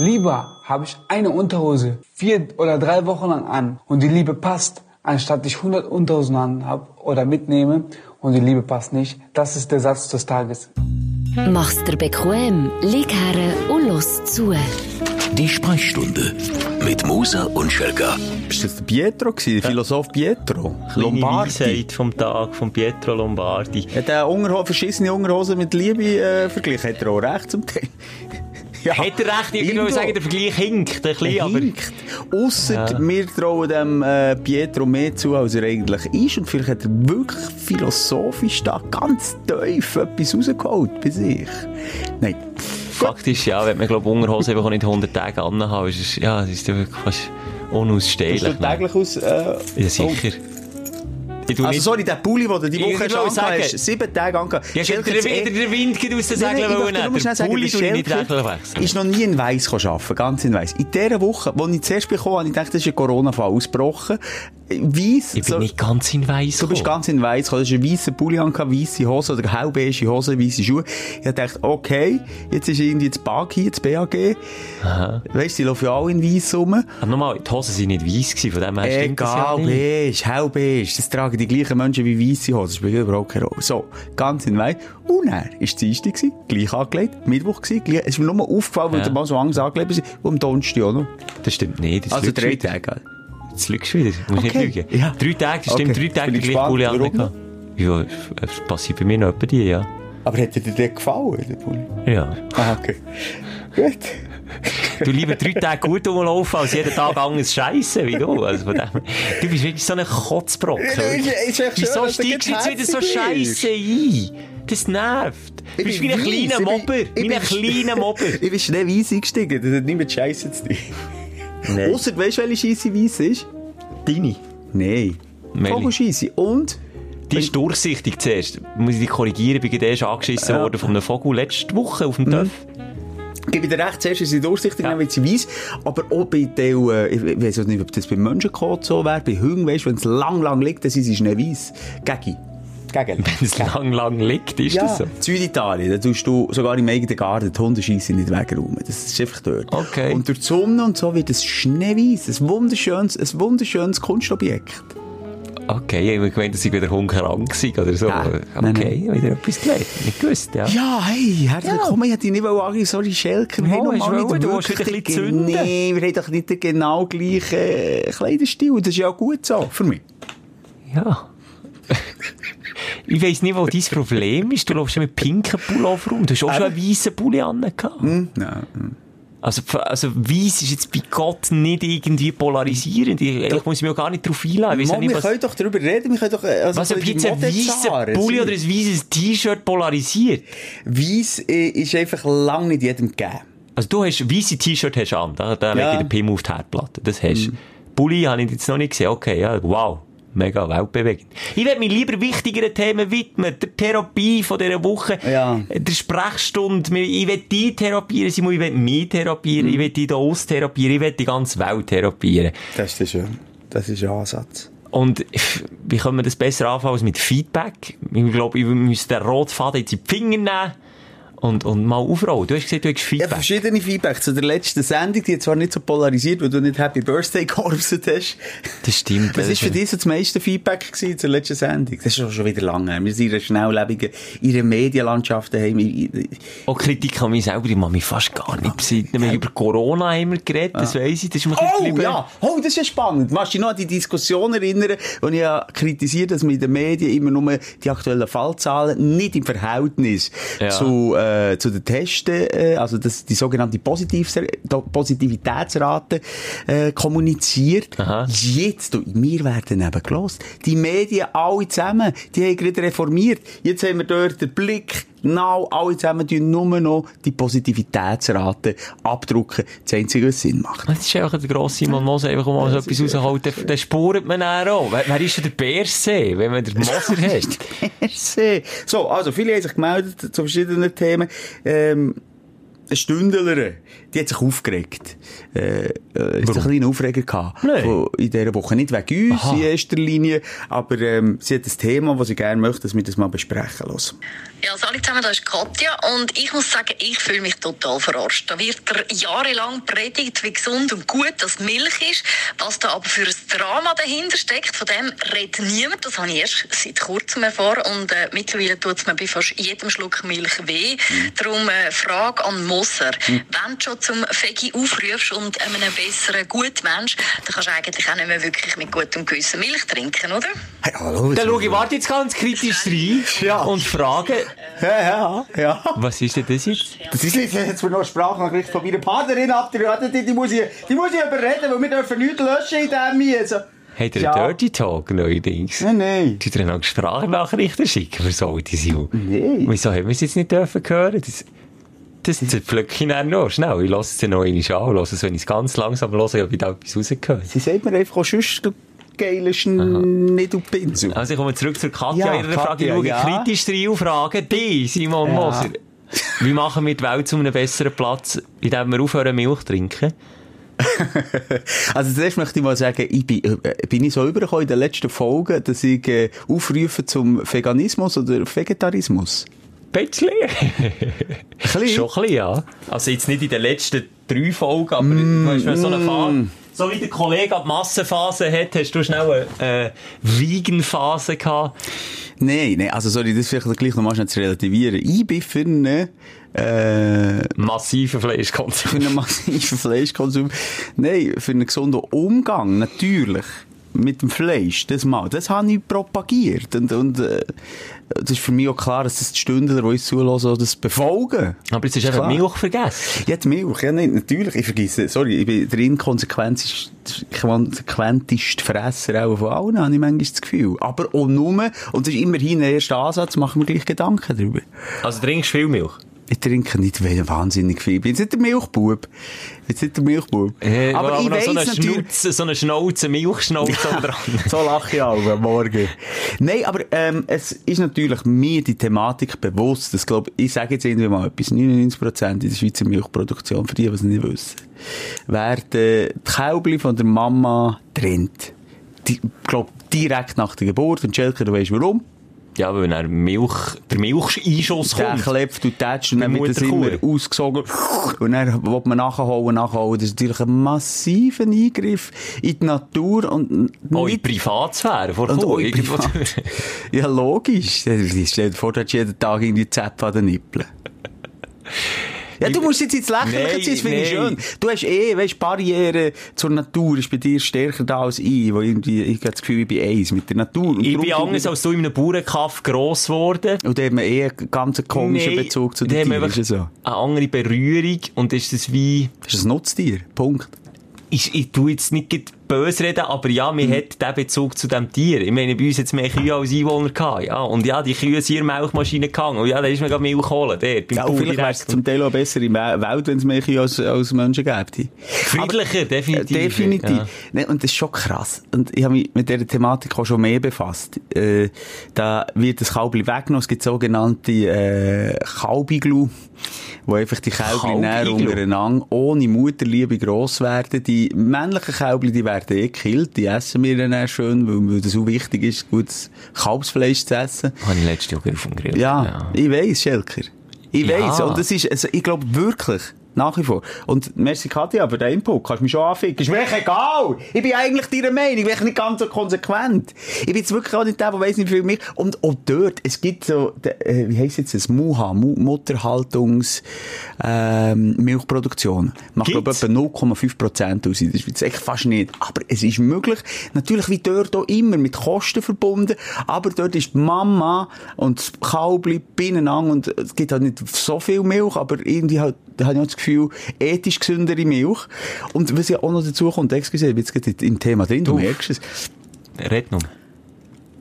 Lieber habe ich eine Unterhose vier oder drei Wochen lang an und die Liebe passt, anstatt ich 100 Unterhosen an habe oder mitnehme und die Liebe passt nicht. Das ist der Satz des Tages. Mach's dir bequem, lieg her und los zu. Die Sprechstunde mit Musa und Schelga. Ist das der Pietro gewesen, der Philosoph Pietro? Lombardi. Weisheit vom Tag von Pietro Lombardi. Hat er verschissene Unterhosen mit Liebe äh, verglichen? Hat er auch recht zum Teil? Ja, Hat er recht? Ich würde sagen, der Vergleich hinkt ein bisschen, er hinkt. Ausser ja. wir trauen dem äh, Pietro mehr zu, als er eigentlich ist. Und vielleicht hat er wirklich philosophisch da ganz tief etwas rausgeholt bei sich. Nein. Faktisch, ja, wenn man, glaube ich, Unterhose einfach nicht 100 Tage anhaben, ist es, ja, es ist wirklich fast unausstehlich. Sieht täglich aus? Äh, ja, sicher. Oh. Also nicht... sorry, der Pulli, den du die Woche schon hast, sieben Tage angehabt. Ja, wieder, wieder der Wind aus den Segeln wollen. Der Pulli tue ich nicht wechseln. ist noch nie in Weiss arbeiten, ganz in Weiss. In dieser Woche, als ich zuerst bekommen habe, ich dachte, das ist ein Corona-Fall ausgebrochen. Weiss. Ich bin so, nicht ganz in Weiss Du bist ganz in Weiss gekommen. Du hast einen weißen Pulli angehabt, weisse Hose oder hellbeige Hose, weisse Schuhe. Ich dachte, okay, jetzt ist irgendwie das BAG hier, das BAG. Aha. Weißt du, die laufen ja alle in Weiss rum. Aber nochmal, die Hosen waren nicht weiss gewesen, von dem her stimmt Egal, das ja beige, hellbeige. Das tragen die gleichen Menschen wie weisse Hosen. Das spielt überhaupt keine Rolle. So, ganz in Weiss. Und er war es Dienstag, gleich angelegt, Mittwoch gewesen, gleich, es ist mir nur aufgefallen, weil ja. mal so Angst angelegt ist, und am Donnerstag auch noch. Das stimmt nicht. Das also drei Tage. Jetzt lügst du wieder. Du musst okay. nicht lügen. Ja. Drei Tage, das stimmt, okay. drei Tage gleich Pulli an. Ja, das passiert bei mir noch etwa die, ja. Aber hat dir der gefallen, der Pulli? Ja. Ah, okay. Gut. Du lieber drei Tage gut rumlaufen, als jeden Tag anders Scheiße wie du. Also von dem, du bist wirklich so ein Kotzbrocken. Wieso steigst du jetzt wieder so Scheiße ein? Das nervt. Du bist wie ein kleiner Mobber. Wie ein kleiner Mobber. Ich bin schnell weiss eingestiegen. Das hat nicht mit Scheiße zu tun. Nee. Ausser, weißt du, welche Scheisse weiss ist? Deine? Nein. Vogelscheisse. Und? Die ist durchsichtig zuerst. Muss ich dich korrigieren, bin erst angeschissen ja. worden von einem Vogel letzte Woche auf dem mhm. Töff. Ich gebe dir recht, zuerst ist sie durchsichtig, ja. dann wird sie weiss. Aber auch bei den, äh, ich weiß nicht, ob das bei Menschenkot so wäre, bei Hunden, weißt wenn es lang, lang liegt, dann sind sie schnell weiss. Gegi. Wenn es lang, lang liegt, ist ja. das so? Süditalien, da tust du sogar im eigenen Garten die Hundescheisse nicht wegräumen. Das ist einfach dort. Okay. Und durch die Sonne und so wird es schneeweiß. Ein wunderschönes, ein wunderschönes Kunstobjekt. Okay, ich meine, dass ich wieder krank oder so. Ja, okay, nein, nein. wieder etwas gelernt. Nicht gewusst, ja. Ja, hey, herzlich willkommen. Ich hätte nicht sagen, sorry, Schelker. Wir oh, haben noch nicht du hast ein bisschen zünden. Nee, wir haben doch nicht den genau gleichen Kleiderstil. Das ist ja gut so, für mich. Ja. ich weiss nicht, wo dein Problem ist. Du läufst mit pinken Pullover rum. Du hast auch schon einen weißen Pulli an. Hm? Nein. Also, also, weiss ist jetzt bei Gott nicht irgendwie polarisierend. Ich, eigentlich muss ich mich auch gar nicht darauf einladen. Mann, wir können doch darüber reden. Wir können doch, also, was, ob jetzt ein weißer Pulli oder ein weißes T-Shirt polarisiert? Weiss ist einfach lang nicht jedem gegeben. Also, du hast, weiße T-Shirt hast an, da, da ja. lege ich den Pim auf die Herdplatte. Das hast du. Mm. Pulli habe ich jetzt noch nicht gesehen. Okay, ja, wow mega weltbewegend. Ich werde mich lieber wichtigeren Themen widmen. Der Therapie von dieser Woche, ja. der Sprechstunde. Ich will die therapieren, Simon, ich will mich therapieren, mhm. ich will die da austherapieren, ich will die ganze Welt therapieren. Das ist schön. Das ist ein Ansatz. Und wie können wir das besser anfangen als mit Feedback? Ich glaube, ich müsste den Rotfaden in die Finger nehmen und, und mal aufrollen. Du hast gesagt, du hast Feedback. Ja, verschiedene Feedback. Zu der letzten Sendung, die zwar nicht so polarisiert, weil du nicht Happy Birthday gekorpset hast. Das stimmt. Was ist für dich so das meiste Feedback gewesen zur letzten Sendung? Das ist schon wieder lange. Wir sind in einer schnelllebigen, in einer Medienlandschaft daheim. Auch Kritik an mich selber, ich mache mich fast gar nicht besinnen. Wir über Corona haben wir geredet, das ja. weiss ich. Das ist mir oh, ja. Oh, das ist ja spannend. Machst du dich noch an die Diskussion erinnern, wo ich ja kritisiert, dass man in den Medien immer nur die aktuellen Fallzahlen nicht im Verhältnis ja. zu, äh, äh, zu den Testen, äh, also das, die sogenannte Positiv Positivitätsrate äh, kommuniziert. Aha. Jetzt, du, wir werden eben gelost. Die Medien alle zusammen, die haben gerade reformiert. Jetzt haben wir dort den Blick genau alle zusammen tun nur noch die Positivitätsrate abdrucken. Das Einzige, was Sinn macht. Das ist einfach der grosse Simon Moser, einfach mal so etwas rausholt, dann, dann spürt man auch. Wer, wer ist denn der Bärsee, wenn man den Moser hat? Bärsee. So, also, viele haben sich gemeldet zu verschiedenen Themen. Ähm, ein Stündler die hat sich aufgeregt. Äh, äh, ist ein kleiner Aufreger gehabt. Nee. In dieser Woche. Nicht wegen uns Aha. in erster Linie, aber ähm, sie hat ein Thema, das sie gerne möchte, dass wir das mal besprechen lassen. Ja, also alle zusammen, da ist Katja und ich muss sagen, ich fühle mich total verarscht. Da wird jahrelang predigt, wie gesund und gut das Milch ist, was da aber für ein Drama dahinter steckt, von dem redet niemand. Das habe ich erst seit kurzem erfahren und äh, mittlerweile tut es mir bei fast jedem Schluck Milch weh. Mhm. Darum äh, Frage an Moser. Mhm. Wenn schon zum Fegi aufrufst und einem besseren Gutmensch, dann kannst du eigentlich auch nicht mehr wirklich mit gutem Gewissen Milch trinken, oder? Hey, hallo. Dann schau ich, warte jetzt ganz kritisch rein ja. und frage, ja, ja, ja. Was ist denn das jetzt? Das ist jetzt noch eine Sprachnachricht von meiner Partnerin ab. Die, die, muss ich, die muss ich überreden, weil wir dürfen nichts löschen in diesem Miese. Hat er ja. einen Dirty Talk neuerdings? Nein, nein. Tut er noch Sprachnachrichten schicken für so die Sau? Nein. Wieso haben wir es jetzt nicht dürfen hören? Das, das zerpflücke ich dann noch schnell. Ich lasse es dann noch einmal an, lasse es, wenn ich es ganz langsam höre, ob ich da etwas rausgehört. Sie sagt mir einfach auch sonst, geilst nicht auf Pinsel. Also ich komme zurück zur Katja, ja, ihrer Frage. Ich schaue ja. kritisch rein fragen die, Simon ja. Moser. Wie machen wir die Welt zu einem besseren Platz, indem wir aufhören Milch zu trinken? also zuerst möchte ich mal sagen, ich bin, äh, bin ich so übergekommen in den letzten Folgen, dass ich äh, aufrufe zum Veganismus oder Vegetarismus? Bisschen. Schon ein bisschen, ja. Also jetzt nicht in den letzten drei Folgen, aber mm, du hast so eine Phase so wie der Kollege die Massenphase hat, hast du schnell eine äh, Vegan-Phase gehabt? Nein, nein, also sorry, das vielleicht gleich nochmal schnell zu relativieren. Ich bin für einen äh, massiven Fleischkonsum. Für einen massiven Fleischkonsum. Nein, für einen gesunden Umgang, natürlich mit dem Fleisch, das mal, das habe ich propagiert. Und, und äh, das ist für mich auch klar, dass das die Stündler, die uns zulassen, das befolgen. Aber jetzt ist einfach Milch vergessen. Ja, die Milch, ja, nicht, natürlich, ich vergesse, sorry, ich bin der inkonsequenteste Fresser auch von allen, habe ich manchmal das Gefühl. Aber auch nur, und das ist immerhin der erste Ansatz, machen wir gleich Gedanken darüber. Also trinkst du viel Milch? Ich trinke nicht wahnsinnig viel. Ich bin jetzt nicht der Milchbub. Jetzt nicht der Milchbub. Äh, aber, aber ich weiss so eine natürlich... Schnauze, so eine Schnauze, Milchschnauze ja, dran. so lache ich auch am Morgen. Nein, aber ähm, es ist natürlich mir die Thematik bewusst. Das glaub, ich sage jetzt irgendwie mal etwas, 99% in der Schweizer Milchproduktion, für die, die es nicht wissen, werden die Kälbli von der Mama trennt. Ich glaube, direkt nach der Geburt. Und Schelker, du weißt warum. Ja, weil er Milch, der Milcheinschuss kommt. Der klebt und tätscht und dann wird das immer ausgesogen. Und dann will man nachholen, nachholen. Das ist natürlich ein massiver Eingriff in die Natur und in die Privatsphäre vor ja, logisch. Stell dir vor, du hast jeden Tag in die Zäpfe an den Nippeln. Ja, du musst jetzt ins Lächerliche ziehen, das finde ich schön. Du hast eh, weißt, Barriere zur Natur ist bei dir stärker da als ich, wo irgendwie, ich habe das Gefühl, ich bin eins mit der Natur. Und ich bin anders als du in einem Bauernkaff gross geworden. Und da hat man eh einen ganz komischen nee, Bezug zu den Tieren, ist so. Eine andere Berührung und ist das wie... Das ist ein Nutztier, Punkt. Ich, ich tu jetzt nicht böse reden, aber ja, man mhm. hat den Bezug zu dem Tier. Ich meine, bei uns jetzt mehr Kühe als Einwohner gehabt, ja. Und ja, die Kühe sind in Milchmaschine gegangen. Und ja, da ist man gerade Milch holen, beim ja, vielleicht wäre es zum Teil auch besser der Welt, wenn es mehr Kühe als, als Menschen gäbe. Friedlicher, aber, definitiv. Äh, definitiv. Ja. Nee, und das ist schon krass. Und ich habe mich mit dieser Thematik auch schon mehr befasst. Äh, da wird das Kalbli weggenommen. Es gibt sogenannte, äh, Kalbiglu wo einfach die Kälbli näher untereinander ohne Mutterliebe gross werden. Die männlichen Kälbli, die werden eh gekillt, die essen wir dann auch schön, weil, weil das so wichtig ist, gutes Kalbsfleisch zu essen. Habe ich letztes Jahr auf dem Grill. Ja, ja. ich weiss, Schelker. Ich ja. weiss. Und das ist, also, ich glaube wirklich, nach wie vor. Und merci Katja für den Input. Kannst mich schon anficken. Ist mir egal. Ich bin eigentlich deiner Meinung. Ich bin nicht ganz so konsequent. Ich bin jetzt wirklich auch nicht der, der weiss nicht viel mehr. Und auch dort, es gibt so, äh, wie heisst jetzt das? MUHA, Mutterhaltungs, ähm, Milchproduktion. Macht, glaube ich, etwa 0,5 Prozent aus. Das ist echt fast nicht. Aber es ist möglich. Natürlich wie dort auch immer mit Kosten verbunden. Aber dort ist die Mama und das Kalbli beieinander und es gibt halt nicht so viel Milch, aber irgendwie halt, da habe ich auch das Gefühl, ethisch gesündere Milch. Und was ja auch noch dazu kommt, excuse, ich bin jetzt im Thema drin, du, du merkst es. Red noch.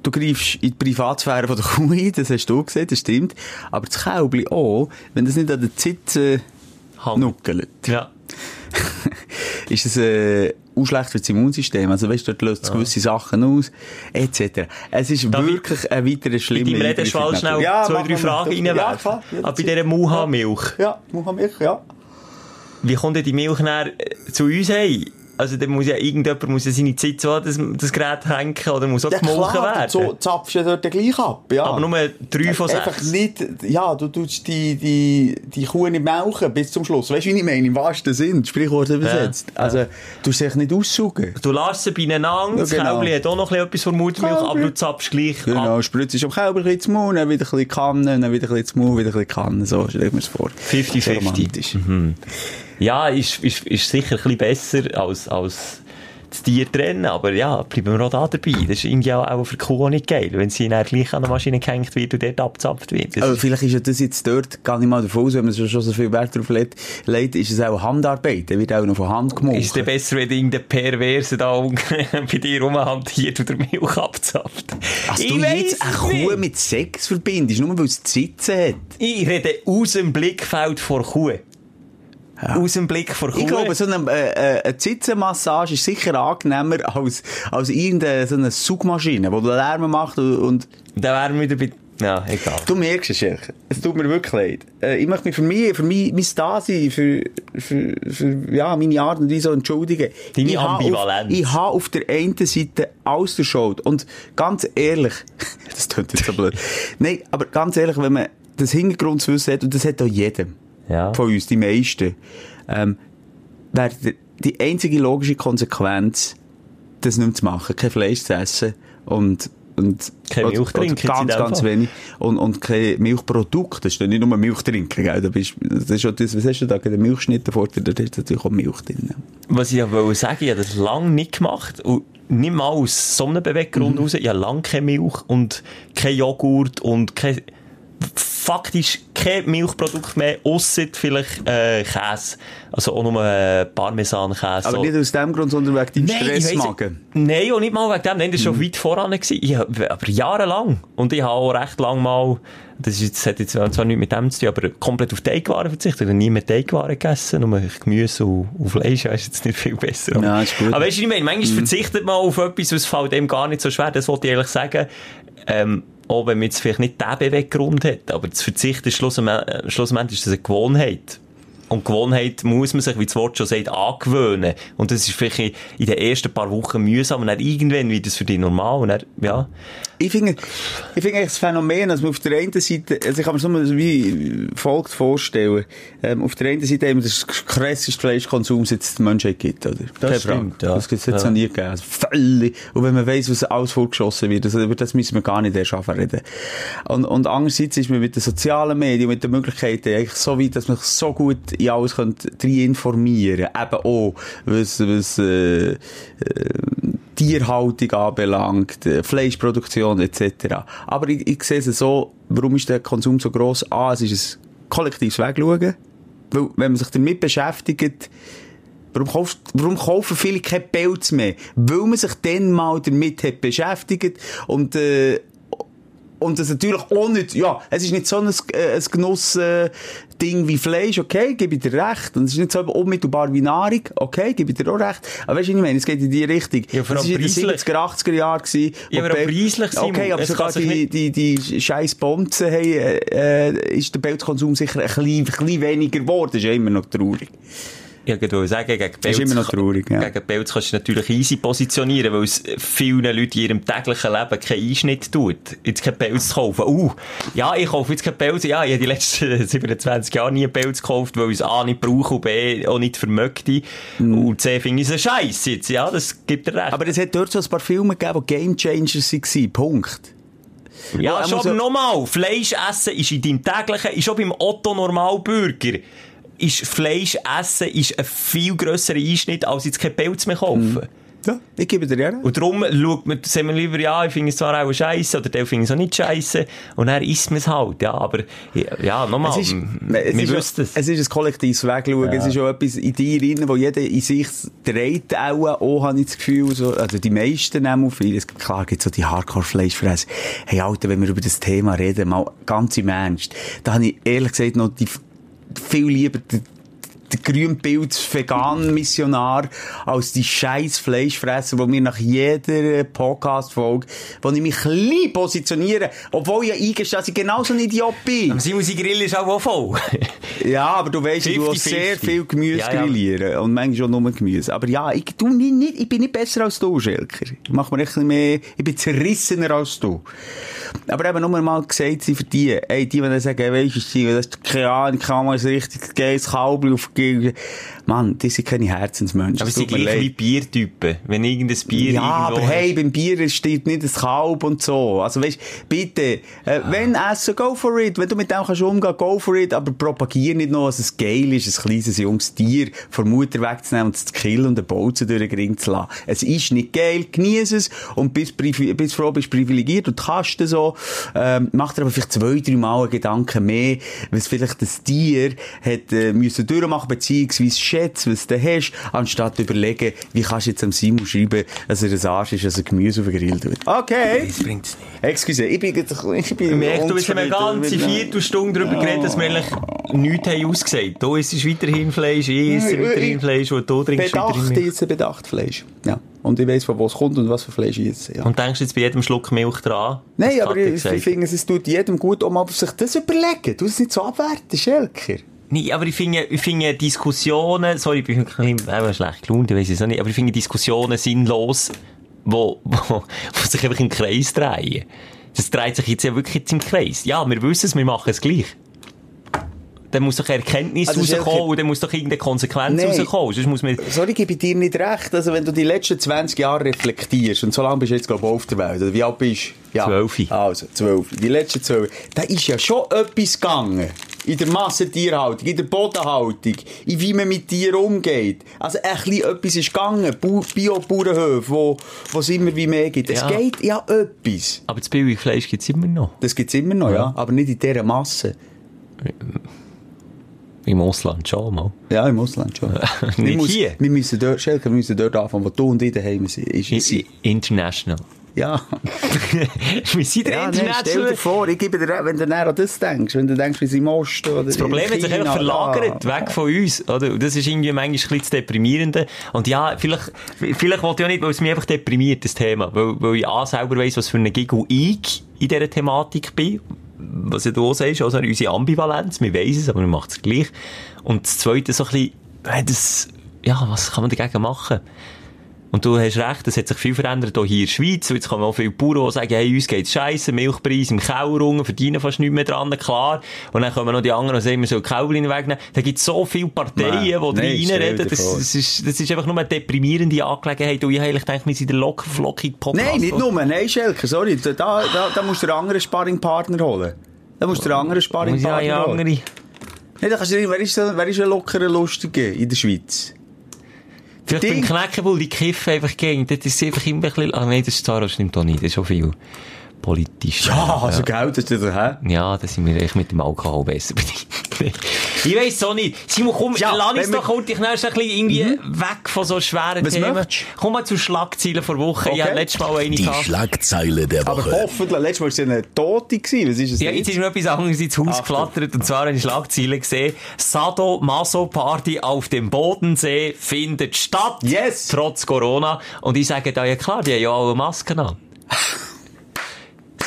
Du greifst in die Privatsphäre von der Kuh ein, das hast du gesehen, das stimmt. Aber das Kälbli auch, wenn das nicht an der Zitze nuckelt. Ja. ist es äh, auch schlecht für das Immunsystem. Also weißt du, dort löst es gewisse Sachen aus, etc. Es ist Darf wirklich ein weiterer schlimmer... In deinem Redenschwall schnell ja, zwei, drei Fragen reinwerfen. Ja, ja, bei dieser Muha-Milch. Ja, Muha-Milch, ja. wie kommt denn die Milch näher zu uns heim? Also, dann muss ja irgendjemand muss ja seine Zeit so das, das Gerät hängen oder muss auch ja, gemolken klar, werden. so zapfst du dort gleich ab, ja. Aber nur drei von sechs. Einfach nicht, ja, du tust die, die, die Kuh nicht melken bis zum Schluss. Weißt du, wie ich meine? Im wahrsten Sinn, Sprichwort übersetzt. Ja, also, du sie nicht aussaugen. Du lässt sie beieinander, ja, genau. das Kälbchen hat auch noch etwas von Muttermilch, aber du zapfst gleich Genau, ab. spritzt am Kälber ein bisschen zu Mund, dann wieder ein bisschen Kanne, dann wieder ein bisschen zu Mund, wieder ein bisschen Kanne, so stell ich mir das vor. 50-50. Ja, ist, ist, ist sicher ein bisschen besser als, als das Tier trennen, aber ja, bleiben wir auch da dabei. Das ist irgendwie auch, auch für die Kuh nicht geil, wenn sie dann gleich an der Maschine gehängt wird und dort abzapft wird. Das aber vielleicht ist ja das jetzt dort, gar nicht mal davon aus, wenn man schon so viel Wert drauf legt, ist es auch Handarbeit, dann wird auch noch von Hand gemacht. Ist es besser, wenn irgendein Perverse da bei dir rumhantiert oder Milch abzapft? Hast du jetzt eine Kuh mit Sex verbindest, nur weil es Sitzen hat? Ich rede aus dem Blickfeld vor Kuh. Ja. Aus dem Blick vor Kuh. Ich glaube, so eine, äh, eine Sitzenmassage ist sicher angenehmer als, als irgendeine so eine Zugmaschine, die Lärm macht und, und... Da wären wir wieder bei ja, egal. Du merkst es, Schelke. Es tut mir wirklich leid. Äh, ich möchte mich für mich, für mich, mein Dasein, für, für, für, ja, meine Art und Weise entschuldigen. Deine ich Ambivalenz. Auf, ich habe auf der einen Seite alles durchschaut. Und ganz ehrlich, das klingt jetzt so blöd. Nein, aber ganz ehrlich, wenn man das Hintergrundwissen hat, und das hat auch jedem ja. von uns, die meisten, ähm, wäre die einzige logische Konsequenz, das nicht mehr zu machen, kein Fleisch zu essen und und kein Milch trinken. Ganz, ganz wenig. Und, und kein Milchprodukt. Das ist nicht nur Milch trinken, gell? Da bist, das ist schon das, was hast du da? Den Milchschnitt davor, da ist natürlich auch Milch drin. Was ich ja wollte sagen, ich habe das lange nicht gemacht. Und nicht mal aus so einem Beweggrund mhm. raus. Ich habe lange keine Milch und kein Joghurt und kein, faktisch kein Milchprodukt mehr, ausser vielleicht äh, Käse. Also auch nur äh, Parmesan-Käse. Aber nicht aus dem Grund, sondern wegen deinem Stressmagen? Nein, auch nicht mal wegen dem. Nein, das war schon mhm. weit voran. Gewesen. Ich, aber jahrelang. Und ich habe auch recht lang mal, das, ist jetzt, hat jetzt zwar nichts mit dem zu tun, aber komplett auf Teigwaren verzichtet. Ich habe nie mehr Teigwaren gegessen, nur Gemüse und, und Fleisch. Das ist jetzt nicht viel besser. Ja, ist gut. Aber weißt du, ich meine, manchmal mhm. verzichtet man auf etwas, was fällt dem gar nicht so schwer. Das wollte ich ehrlich sagen. Ähm, auch wenn man jetzt vielleicht nicht den Beweggrund hat, aber das Verzichten ist schlussendlich, schlussendlich ist das eine Gewohnheit. Und Gewohnheit muss man sich, wie das Wort schon sagt, angewöhnen. Und das ist vielleicht in den ersten paar Wochen mühsam und dann irgendwann wird es für dich normal und dann, ja. Ich finde, ich finde das Phänomen, dass man auf der einen Seite, also ich kann mir so wie folgt vorstellen, ähm, auf der einen Seite eben das krasseste Fleischkonsum, das es die Menschheit gibt, oder? Das stimmt, ja. Das gibt es jetzt ja. noch nie gegeben. Also völlig. Und wenn man weiss, was alles vorgeschossen wird, also über das müssen wir gar nicht erst reden. Und, und andererseits ist man mit den sozialen Medien, mit den Möglichkeiten eigentlich so weit, dass man so gut in alles könnte informieren Eben auch, was, was, äh, äh, Tierhaltung anbelangt, äh, Fleischproduktion etc. Aber ich, ich sehe es so, warum ist der Konsum so gross? Ah, es ist ein kollektives Wegschauen. Weil, wenn man sich damit beschäftigt, Warum, kauf, warum kaufen viele kein Pelz mehr? Weil man sich dann mal damit hat beschäftigt und, äh, und das natürlich auch nicht, ja, es ist nicht so ein, äh, ein Genuss, äh, Ding wie Fleisch, okay, gebe ich dir recht. Und es ist nicht so unmittelbar wie Nahrung, okay, gebe ich dir auch recht. Aber weißt du, ich meine? Es geht in die Richtung. Ja, vor allem es war in den 70er, 80er Jahren. Gewesen, ja, aber auch preislich, Simon. Okay, aber sogar die, die, die, die scheiß Bonzen, hey, äh, ist der Pelzkonsum sicher ein bisschen, ein bisschen weniger geworden. Das ist ja immer noch traurig. Ich wollte sagen, gegen Pelz, ist immer noch traurig, ja. gegen Pelz kannst du natürlich easy positionieren, weil es vielen Leuten in ihrem täglichen Leben keinen Einschnitt tut, jetzt keinen Pelz zu kaufen. Uh, ja, ich kaufe jetzt keinen Pelz. Ja, ich habe die letzten 27 Jahre nie einen Pelz gekauft, weil ich es A nicht brauche und B auch nicht vermöchte. Mm. Und C finde ich es ein Scheiß jetzt. Ja, das gibt er recht. Aber es hat dort so ein paar Filme gegeben, die Game Changers waren. Punkt. Ja, schon so nochmal. Fleisch essen ist in deinem täglichen, ist auch beim Otto Normalbürger ist Fleisch essen ist ein viel grösserer Einschnitt, als jetzt kein Pelz mehr kaufen. Mhm. Ja, ich gebe dir ja. Und darum schaut man, sagen wir lieber, ja, ich finde es zwar auch scheiße, oder der finde es auch nicht scheiße, und dann isst man es halt, ja, aber, ja, nochmal, es ist, wir wüssten es. Es ist ein kollektives Wegschauen, ja. es ist auch etwas in dir drin, wo jeder in sich dreht auch, auch habe ich das Gefühl, so, also die meisten nehmen auf viel, klar gibt es so die Hardcore-Fleischfresse. Hey, Alter, wenn wir über das Thema reden, mal ganz im Ernst, da habe ich ehrlich gesagt noch die viel lieber der Grünpilz-Vegan-Missionar, als die scheiß Fleischfresser, wo mir nach jeder Podcast-Folge, wo ich mich klein positioniere, obwohl ich eingestehe, dass ich genauso ein Idiot bin. Aber Simon, Grill ist auch voll. ja, aber du weißt, du hast sehr viel Gemüse ja, ja. grillieren. Und manchmal auch nur Gemüse. Aber ja, ich, du, nicht, nicht, ich bin nicht besser als du, Schelker. Ich mach mir echt mehr, ich bin zerrissener als du. Aber eben nur mal gesagt, sie für die, ey, die, wenn sagen, weisst du, das ist keine Ahnung, kann man ein richtig geiles Kabel auf cái Mann, das sind keine Herzensmenschen. Aber sie sind gleich wie Biertypen. Wenn irgendein Bier Ja, aber hey, beim Bier steht nicht das Kalb und so. Also weißt, bitte, äh, ah. wenn essen, go for it. Wenn du mit dem kannst umgehen, go for it. Aber propagier nicht noch, dass es geil ist, ein kleines junges Tier von Mutter wegzunehmen und zu killen und den Bolzen durch den Ring zu lassen. Es ist nicht geil, genieße es und bist, bist froh, bist privilegiert und kannst das so. Ähm, mach dir aber vielleicht zwei, drei Mal Gedanken mehr, was vielleicht das Tier hat, äh, müssen durchmachen, beziehungsweise schätze, was du hast, anstatt zu überlegen, wie kannst du jetzt am Simon schreiben, dass er ein Arsch ist, dass er Gemüse auf den Grill tut. Okay. Das bringt's nicht. Excuse, ich bin, ich bin, ich merke, du hast eine ganze Viertelstunde darüber geredet, dass wir eigentlich nichts haben ausgesagt. Du isst weiterhin Fleisch, ich esse weiterhin Fleisch und du trinkst bedacht weiterhin. Bedacht bedacht Fleisch. Ja. Und ich weiss, von wo es kommt und was für Fleisch ich esse. Ja. Und denkst du jetzt bei jedem Schluck Milch dran? Nein, aber ich, ich finde, es tut jedem gut, um sich das zu überlegen. Du es nicht so abwerten, Schelker. Nee, aber ich finde, ich finde Diskussionen, sorry, ich bin ein bisschen schlecht gelaunt, ich weiß es auch nicht, aber ich finde Diskussionen sinnlos, wo, wo, wo sich einfach im Kreis drehen. Das dreht sich jetzt ja wirklich im Kreis. Ja, wir wissen es, wir machen es gleich. Dann muss doch Erkenntnis also rauskommen und dann muss doch irgendeine Konsequenz Nein. rauskommen. Sonst muss man... Sorry, gebe ich dir nicht recht. Also wenn du die letzten 20 Jahre reflektierst, und so lange bist du jetzt, glaube ich, auf der Welt, oder wie alt bist du? Ja. Zwölf. Also, zwölf. Die letzten zwölf. Da ist ja schon etwas gegangen in der Massentierhaltung, in der Bodenhaltung, in wie man mit Tieren umgeht. Also ein bisschen etwas ist gegangen. Bio-Bauernhöfe, wo, wo es immer wie mehr gibt. Es ja. geht ja etwas. Aber das Billigfleisch gibt es immer noch. Das gibt es immer noch, ja. ja. Aber nicht in dieser Masse. Im Ausland schon mal. Ja, im Ausland schon. nicht muss, hier. Wir müssen dort, Schelke, wir müssen dort anfangen, wo du und ich daheim sind. Ist, International. Ja. wir sind ja, International. Nee, stell dir vor, ich gebe dir, wenn du näher an das denkst, wenn du denkst, wie sie im Osten oder Das Problem hat sich einfach verlagert, ja. weg von uns, oder? Und das ist irgendwie manchmal ein bisschen deprimierend. Und ja, vielleicht, vielleicht wollte ich auch nicht, weil es mich einfach deprimiert, das Thema. Weil, weil ich auch selber weiss, was für eine Giggle ich in dieser Thematik bin. Was ja du auch sagst, also unsere Ambivalenz. Wir weiss es, aber wir machen es gleich. Und das Zweite so ein bisschen, das, ja, was kann man dagegen machen? Und du hast recht, es hat sich viel verändert, auch hier in der Schweiz. Jetzt kommen auch viele Bauern, die sagen, hey, uns geht's scheiße, Milchpreis im Keller verdienen fast nichts mehr dran, klar. Und dann kommen noch die anderen und sagen, wir sollen die Kaulinie wegnehmen. Da gibt es so viele Parteien, die da reinreden. Das, das, ist, das ist einfach nur eine deprimierende Angelegenheit. Und ich eigentlich denke, wir sind der locker flockige Podcast. Nein, nicht nur. Nein, Schelke, sorry. Da, da, da musst du einen anderen Sparringpartner holen. Da musst du einen anderen Sparringpartner ja, holen. Andere. Nee, da kannst du, wer ist, wer ist ein lockerer Lustiger in der Schweiz? Vielleicht beim Knäckebull, die kiffen einfach gegen, das ist einfach immer ein bisschen, ah nein, das stimmt doch nicht, das ist schon viel politisch. Ja, also ja. Geld ist das, hä? Ja, da sind wir echt mit dem Alkohol besser Ich weiss so nicht. Simon, komm, ja, lass uns doch kurz, ich ein bisschen irgendwie mhm. weg von so schweren Was Themen. Möchtest? Komm mal zu Schlagzeilen vor Woche. Okay. Ich habe letztes Mal eine Die gehabt. Schlagzeile der Woche. Aber hoffentlich, letztes Mal war es eine Tote gewesen. Was ist es Ja, jetzt ist mir etwas anderes ins Haus Ach, geflattert. Und zwar eine Schlagzeile gesehen. Sado-Maso-Party auf dem Bodensee findet statt. Yes! Trotz Corona. Und ich sage da, ja klar, die haben ja alle Masken an.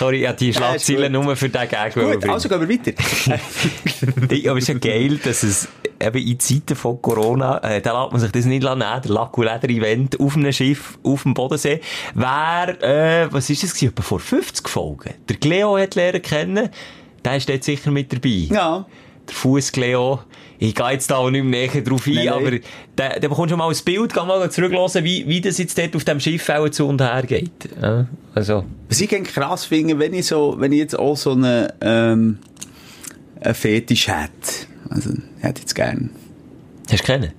Sorry, ich habe die Schlagzeile nur für den Gag Gut, also gehen wir weiter. aber es ist ja geil, dass es eben in Zeiten von Corona, äh, da lässt man sich das nicht nehmen, der Lack- und Leder-Event auf einem Schiff, auf dem Bodensee. Wer, äh, was ist das gewesen? Vor 50 Folgen. Der Cleo hat lernen kennen, der ist dort sicher mit dabei. Ja. Der Fuß Cleo. Ich gehe jetzt da auch nicht mehr näher drauf ein, nein, aber da, da bekommst du mal ein Bild, geh mal zurücklassen, wie, wie das jetzt dort auf dem Schiff auch zu und her geht. Ja, also. Was ich krass finde, wenn ich so, wenn ich jetzt auch so eine, ähm, einen Fetisch hätte, also, hätte ich jetzt gern. Hast du keinen? Äh,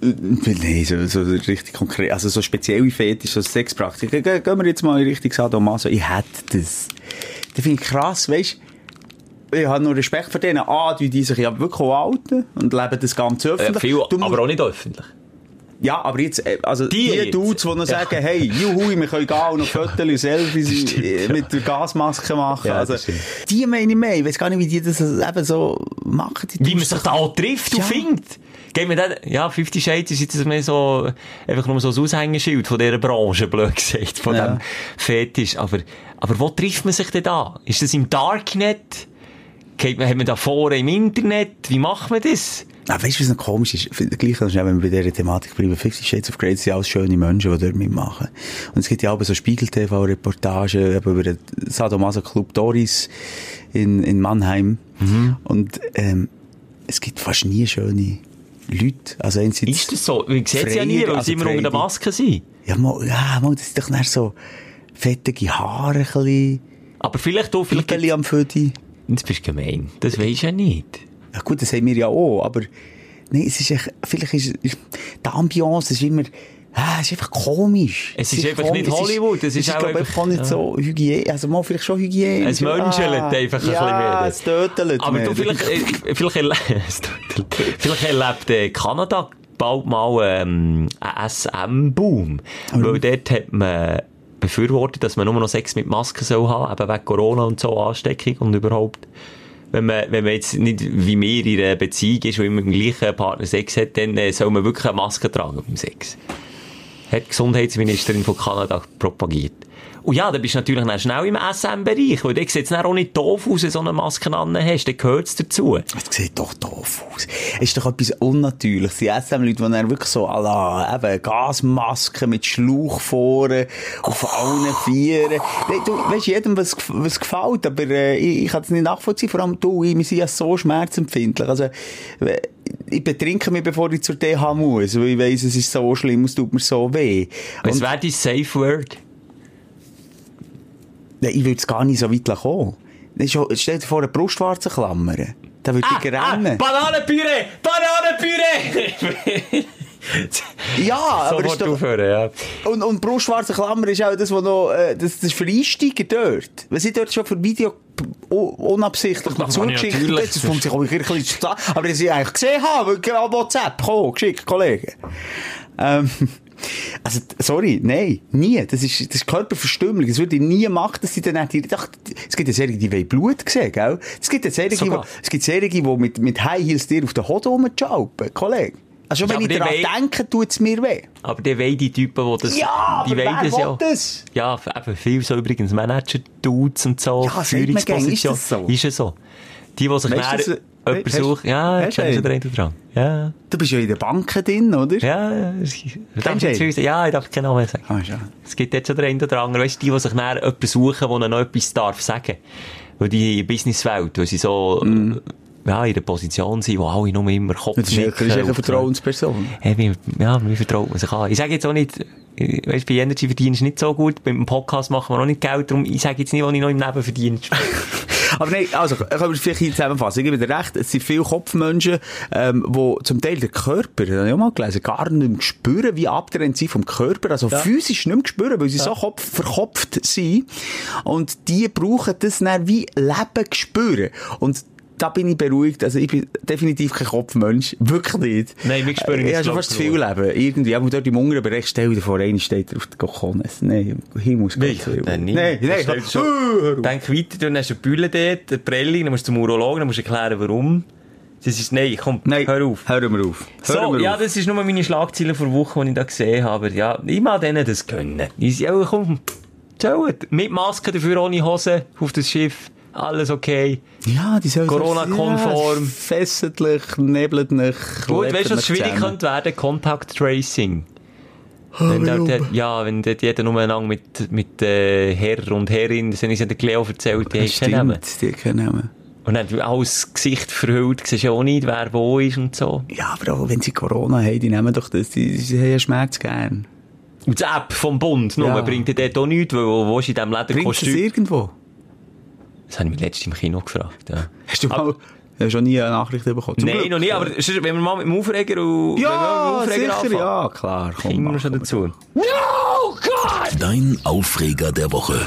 Nein, so, so richtig konkret, also so spezielle Fetisch, so Sexpraktik. Gehen wir jetzt mal in Richtung Sadomaso. Ich hätte das. Das finde ich krass, weißt ich habe nur Respekt vor denen. A, die, die sich ja wirklich auch halten und leben das Ganze öffentlich. Äh, viel, du, aber auch nicht öffentlich. Ja, aber jetzt, äh, also die, die Dudes, die noch sagen, hey, juhu, wir können und noch Fotos Selfies äh, mit der Gasmaske machen. Ja, also, die meine ich mehr. Ich weiß gar nicht, wie die das eben so machen. Wie man sich da auch trifft und Ja. findet. Gehen wir dann, ja, 50 Shades ist jetzt mehr so, einfach nur so ein Aushängeschild von dieser Branche, blöd gesagt, von Ja. dem Fetisch. Aber, aber wo trifft man sich denn da? Ist das im Darknet? Geht man, hat man da Foren im Internet? Wie macht man das? Ah, weißt du, was noch komisch ist? Gleich, wenn wir bei dieser Thematik bleiben, Fifty Shades of Grey sind alles schöne Menschen, die dort mitmachen. Und es gibt ja auch so Spiegel-TV-Reportagen eben über den Sadomaso-Club Doris in, in Mannheim. Und ähm, es gibt fast nie schöne Leute. Also einerseits Ist das so? Ich sehe es ja nie, weil also sie immer unter der. Maske sind. Ja, mal, ja, mal, das sind doch dann so fettige Haare, ein bisschen, Aber vielleicht du, vielleicht Pickeli am Födi. Das bist gemein. Das weisst du ja nicht. Ja gut, das haben wir ja auch, aber nee, es ist echt, vielleicht ist, ist die Ambiance ist immer, ah, es ist einfach komisch. Es ist einfach nicht Hollywood, es ist auch glaub, einfach- einfach nicht ja. so also mal vielleicht schon Hygiene. Es menschelt einfach ein bisschen ja, mehr. es tötelt Aber mehr. du, vielleicht, äh, vielleicht, erle es tut- vielleicht erlebt äh, Kanada bald mal ähm, einen SM-Boom. Weil dort hat man befürwortet, dass man nur noch Sex mit Masken soll haben, eben wegen Corona und so, Ansteckung und überhaupt. Wenn man, wenn man jetzt nicht wie mir in einer Beziehung ist, wo immer mit dem gleichen Partner Sex hat, dann äh, soll man wirklich eine Maske tragen beim Sex. Hat die Gesundheitsministerin von Kanada propagiert. Und ja, dann bist du natürlich dann schnell im SM-Bereich, weil dann sieht es auch nicht doof aus, wenn du so eine Maske hast, dann gehört es dazu. Es sieht doch doof aus. Es ist doch etwas Unnatürliches. Die SM-Leute, die dann wirklich so, à la, eben, Gasmasken mit Schlauch vorne, auf allen Vieren. Du, weißt, jedem, was, was gefällt, aber, äh, ich, ich kann es nicht nachvollziehen. Vor allem du, ich, wir sind ja so schmerzempfindlich. Also, ich betrinke mich, bevor ich zur DH muss, weil ich weiss, es ist so schlimm, es tut mir so weh. Was wäre dein Safe Word? Nee, ich würde es gar nicht so weit kommen. Stell dir vor, eine Brustwarze klammern. Da würde ich rennen. Bananenpüree! Bananenpüree! ja, aber es Sofort ist doch, aufhören, ja. Und, und brustschwarze Klammer ist auch das, was noch, äh, das, das ist für Einsteiger dort. Wenn sie dort schon für Video unabsichtlich Das dazu kann ich geschickt natürlich. das kommt sich auch ein bisschen zu. Aber das ich eigentlich gesehen habe, weil WhatsApp, komm, geschickt, Kollege. Ähm, also, sorry, nein, nie. Das ist, das ist Körperverstümmelung. Das würde ich nie machen, dass sie dann nicht, ich dachte, es gibt ja Serien, die wollen Blut sehen, gell? Es gibt ja Serien, die, es gibt Serien, die mit, mit High Heels dir auf den Hoden rumschalpen, Kollege. Also, Ja, wenn ich daran denke, tut es mir weh. Aber die wollen die Typen, die das... Ja, die aber das ja. das? Ja, eben viel so übrigens Manager-Dudes und so, Ja, gern, ist Führungsposition. das so? Ist es so. Die, die sich Weißt hast- suchen... Ja, kennst du den einen dran? Ja. Du bist ja in den Banken drin, oder? Ja, ja. Kennst du jetzt einen? viel- Ja, ich darf keinen Namen sagen. Ah. Es gibt jetzt schon den einen oder anderen, weißt du, die, die sich nachher jemanden suchen, der noch etwas darf sagen. Weil die Businesswelt, weil sie so, ja, in der Position sind, wo alle nur immer Kopf Das ist, eine Vertrauensperson. Hey, ja, wie vertraut man sich an? Ich sage jetzt auch nicht, ich weiss, bei Energy verdienst du nicht so gut, beim Podcast machen wir auch nicht Geld, darum, ich sage jetzt nicht, was ich noch im Leben verdiene. Aber nein, also, können wir vielleicht hier zusammenfassen. Ich gebe dir recht, es sind viele Kopfmenschen, ähm, die zum Teil den Körper, das habe ich auch mal gelesen, gar nicht mehr spüren, wie abgetrennt sind vom Körper, also physisch nicht mehr spüren, weil sie so kopf verkopft sind. Und die brauchen das dann wie Leben spüren. Und da bin ich beruhigt. Also, ich bin definitiv kein Kopfmensch. Wirklich nicht. Nein, wir spüren Ich es, habe schon fast ich, zu viel Leben. Irgendwie, auch dort im unteren Bereich, stell dir vor, einer steht auf der Kochones. Nein, Himmels Dann nicht. Nein, nein, stellst du schon- Denk weiter, dann hast du eine Bülle dort, eine Prelli, dann musst du zum Urologen, dann musst du erklären, warum. Das ist, nein, komm, Nein, hör auf. Hören wir auf. Hören So, wir ja, auf. das ist nur meine Schlagziele vor Wochen, die ich da gesehen habe. Aber ja, ich mag denen das gönnen. Ich sage, ja, komm. Mit Maske, dafür ohne Hose, auf das Schiff. Alles okay. Ja, die sollen Corona-konform. Ja, fessentlich, nebelt nicht. Gut, weißt du, was schwierig zusammen. könnte werden? Contact Tracing. Wenn dort, ja, wenn dort jeder nur einander mit, mit äh, Herr und Herrin, das habe ich ja der Cleo erzählt, die Das haben keinen stimmt, die keinen Namen. Und dann alles Gesicht verhüllt, siehst ja auch nicht, wer wo ist und so. Ja, aber auch wenn sie Corona haben, die nehmen doch das, die, die haben ja Schmerz gern. Und die App vom Bund, nur Ja. bringt dir dort auch nichts, weil wo, wo ist in diesem Bringt es Lederkostüm? irgendwo? Das habe ich mich letztens im Kino gefragt, ja. Hast du mal, hast schon nie eine Nachricht bekommen? Zum Nein, Glück. noch nie, aber wenn wir mal mit dem Aufreger und... Ja, dem sicher, anfangen, ja, klar. Komm, Kommen wir schon dazu. Dein Aufreger der Woche.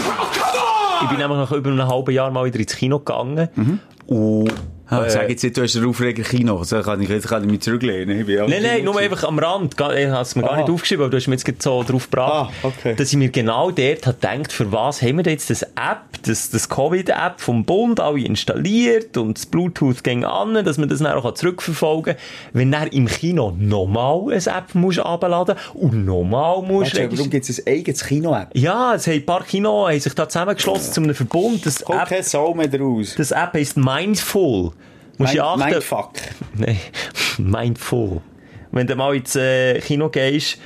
Ich bin nämlich nach über einem halben Jahr mal wieder ins Kino gegangen. Und Ah, sag jetzt nicht, du hast einen Aufreger Kino, so kann ich, jetzt kann ich mich zurücklehnen. Ich Nein, nein, Kino nur einfach am Rand. Ich habe es mir gar Ah. nicht aufgeschrieben, aber du hast mir jetzt gerade so drauf gebracht, Ah, okay. dass ich mir genau dort habe gedacht, für was haben wir jetzt das App, das, das Covid-App vom Bund, alle installiert und das Bluetooth ging an, dass man das dann auch zurückverfolgen kann. Wenn dann im Kino nochmal eine App musst abladen und nochmal musst Warte, warum gibt es ein eigenes Kino-App? Ja, es haben ein paar Kinos haben sich da zusammengeschlossen zu einem Verbund. Das Kommt App, kein Sau mehr draus. das App heisst Mindful. Musst Mind- achten. Mindfuck. Nein, mindful. Wenn du mal ins äh, Kino gehst,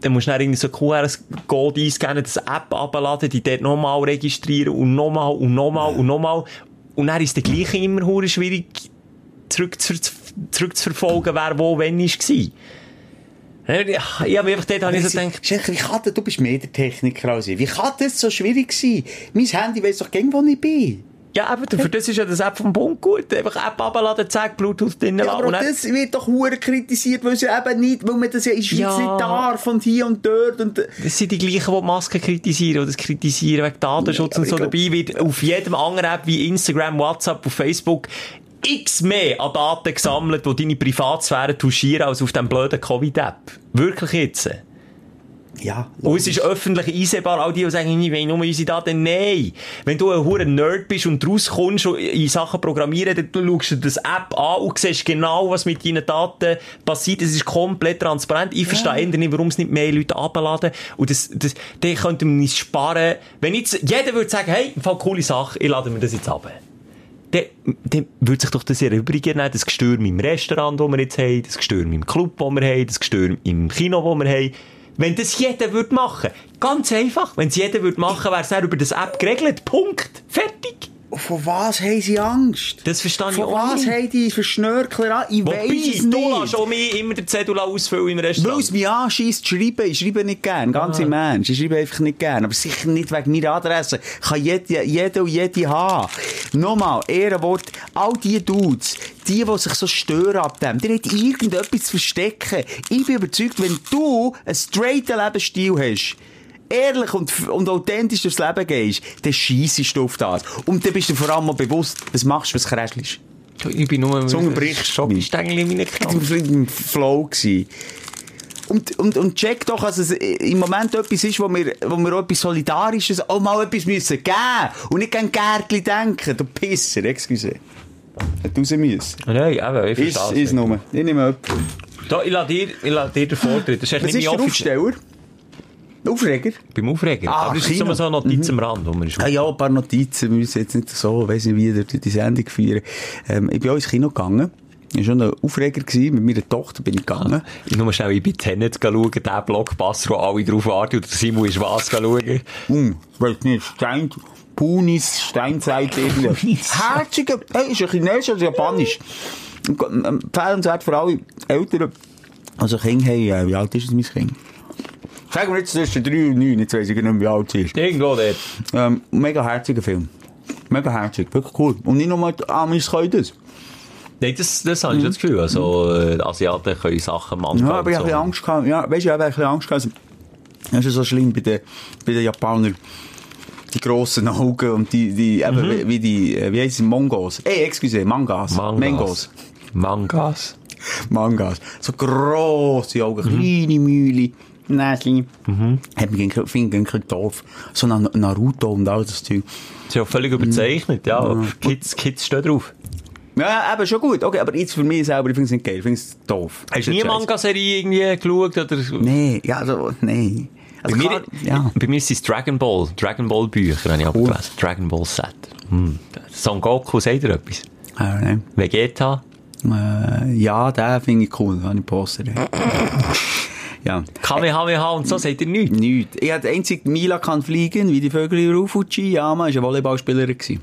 dann musst du dann irgendwie so QR-Code eingeben, das App abladen, die dort nochmal registrieren und nochmal und nochmal und nochmal. Und dann ist der gleiche immer hure schwierig zurück, zurück, zurückzuverfolgen, wer wo wenn war. Ich habe einfach dort habe ich so gedacht, Schenker, wie kann das, du bist mehr der Techniker als ich. Wie kann das so schwierig sein? Mein Handy weiss doch gegen, wo ich bin. Ja, aber für das ist ja das App vom Bund gut. Einfach App abladen, zack, Bluetooth drinnen Ja, aber und das wird doch hure kritisiert, weil, sie eben nicht, weil man das ja in Schweiz Ja. nicht darf und hier und dort. Und, Das sind die gleichen, die die Masken kritisieren, oder das kritisieren wegen Datenschutz Ja, und so. glaub- Dabei wird auf jedem anderen App wie Instagram, WhatsApp und Facebook x mehr an Daten gesammelt, die deine Privatsphäre touchieren, als auf dem blöden Covid-App. Wirklich jetzt. Ja, Und es ist öffentlich einsehbar, all die, die sagen, ich will nur unsere Daten. Nein! Wenn du ein hoher Nerd bist und rauskommst in Sachen Programmieren, dann du schaust dir das App an und siehst genau, was mit deinen Daten passiert. Es ist komplett transparent. Ich verstehe eher nicht, warum es nicht mehr Leute abladen. Und das, das, den könnte man nicht sparen. Wenn jetzt jeder würde sagen, hey, voll coole Sache, ich lade mir das jetzt ab. Dann, dann würde sich doch das erübrigen, das Gestürm im Restaurant, das wir jetzt haben, das Gestürm im Club, das wir haben, das Gestürm im Kino, das wir haben. Wenn das jeder würde machen, ganz einfach, wenn es jeder würde machen, wäre es über das App geregelt. Punkt. Fertig. Von was haben sie Angst? Das verstehe ich Von auch was nicht. haben die für Schnörkler an? Ich Wobei, weiss es du nicht. lässt auch mich immer den Zettel ausfüllen im Weil es Restaurant. mich anschießt, schreiben. Ich schreibe nicht gern, ganz Ah. im Ernst. Ich schreibe einfach nicht gern. Aber sicher nicht wegen meiner Adresse. Kann jede, jede und jede haben. Nochmal, Ehrenwort, all die Dudes, die, die sich so stören ab dem, die hat irgendetwas zu verstecken. Ich bin überzeugt, wenn du einen straighten Lebensstil hast, ehrlich und, und authentisch durchs Leben gehst, dann scheissest du auf das. Und dann bist du vor allem mal bewusst, was machst du, was kräschelst. Ich bin nur Zunge bricht Schokostängel in meinen Ich Knopf. war im Flow. Gewesen. Und, und, und check doch, dass es im Moment etwas ist, wo wir, wo wir auch etwas Solidarisches, auch mal etwas müssen geben. Und nicht an Gärtli denken. Du Pisser, excuse. Hat raus müssen. Nein, eben, ich Ist, verstehe ist nur. Ich nehme jemanden. Da, ich lasse dir, ich lasse dir den Vortritt. Das ist Was nicht ist mein Aufsteller? Aufreger? Beim Aufreger. Ah, Aber das ist so eine Notiz am Rand, wo man ist. Ah ja, ein paar Notizen. Wir müssen jetzt nicht so, weiss nicht wie, durch die Sendung führen. Ähm, ich bin auch ins Kino gegangen. Ich war schon ein Aufreger gewesen. Mit meiner Tochter bin ich gegangen. Ich nur schnell in bei Tenet schauen, den Blockbuster, wo alle drauf warten, und der Simon ist was schauen. Hm, weiß nicht, Stein, Punis, Steinzeit, irgendwie. Herziger, hey, ist ein Chinesisch oder Japanisch. Empfehlenswert für alle Eltern, also Kinder haben, äh, wie alt ist es, mein Kind? Sagen wir jetzt zwischen 3 und 9, jetzt weiss ich nicht mehr, wie alt sie ist. Irgendwo dort. Ähm, mega herziger Film. Mega herzig, wirklich cool. Und nicht nur Amis können das. Nein, das, das habe ich schon das Gefühl. Also, äh, Asiaten können Sachen machen. Ja, aber ich habe ein bisschen Angst gehabt. Ja, weißt du, ich habe ein bisschen Angst gehabt. Das ist so schlimm bei den, bei den Japanern. Die grossen Augen und die, die, eben, wie- wie die, äh, wie heissen Mongos? Eh, excuse, Mangas. Mangos. Mangas. Mangas. So grosse Augen, kleine Mühle, Näschen. Mhm. Hat mich ein doof. So Na- Naruto und all das Zeug. Das ist ja völlig überzeichnet, ja. Kids, Kids stehen drauf. Ja, eben schon gut. Okay, aber jetzt für mich selber, ich finde es nicht geil. Ich finde es doof. Hast du nie Manga-Serie irgendwie geschaut? Oder? Nee, ja, also, nee. Bei Also mir, klar, ja. bei mir ist es Dragon Ball. Dragon Ball Bücher habe ich Cool. abgelesen. Dragon Ball Set. Hm. Son Goku, sagt ihr etwas? Ah, nee. Vegeta? Äh, ja, den finde ich cool, habe ich Poster. ja. Kamehameha und so, sagt ihr nichts? Nichts. Ich hatte einzig Mila kann fliegen, wie die Vögel in Ufujiyama, ist eine Volleyballspielerin gewesen.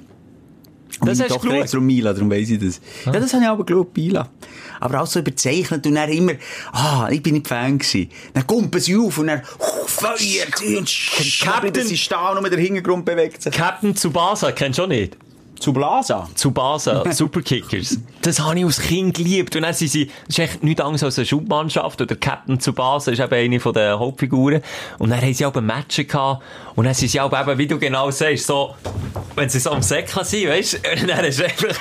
Und Das meine hast Tochter heisst darum Mila, darum weiss ich das. Ja, das habe ich aber geschaut, Mila. Aber auch so überzeichnet und dann immer, ah, ich bin nicht Fan gewesen. Dann kumpen sie auf und dann, uh, feuert sie und Captain- Captain, sie stehen und der Hintergrund bewegt sich. Captain Tsubasa, kennst du auch nicht? Zu Blasa? Zu Basa, Superkickers. Das habe ich als Kind geliebt. Und dann sind sie, das ist echt nichts anderes als eine Schubmannschaft oder Captain zu Basa ist eben eine von den Hauptfiguren. Und dann haben sie auch ein Match gehabt. Und dann sind sie auch eben, wie du genau sagst, so, wenn sie so am Säckchen sind, weißt du, dann ist einfach,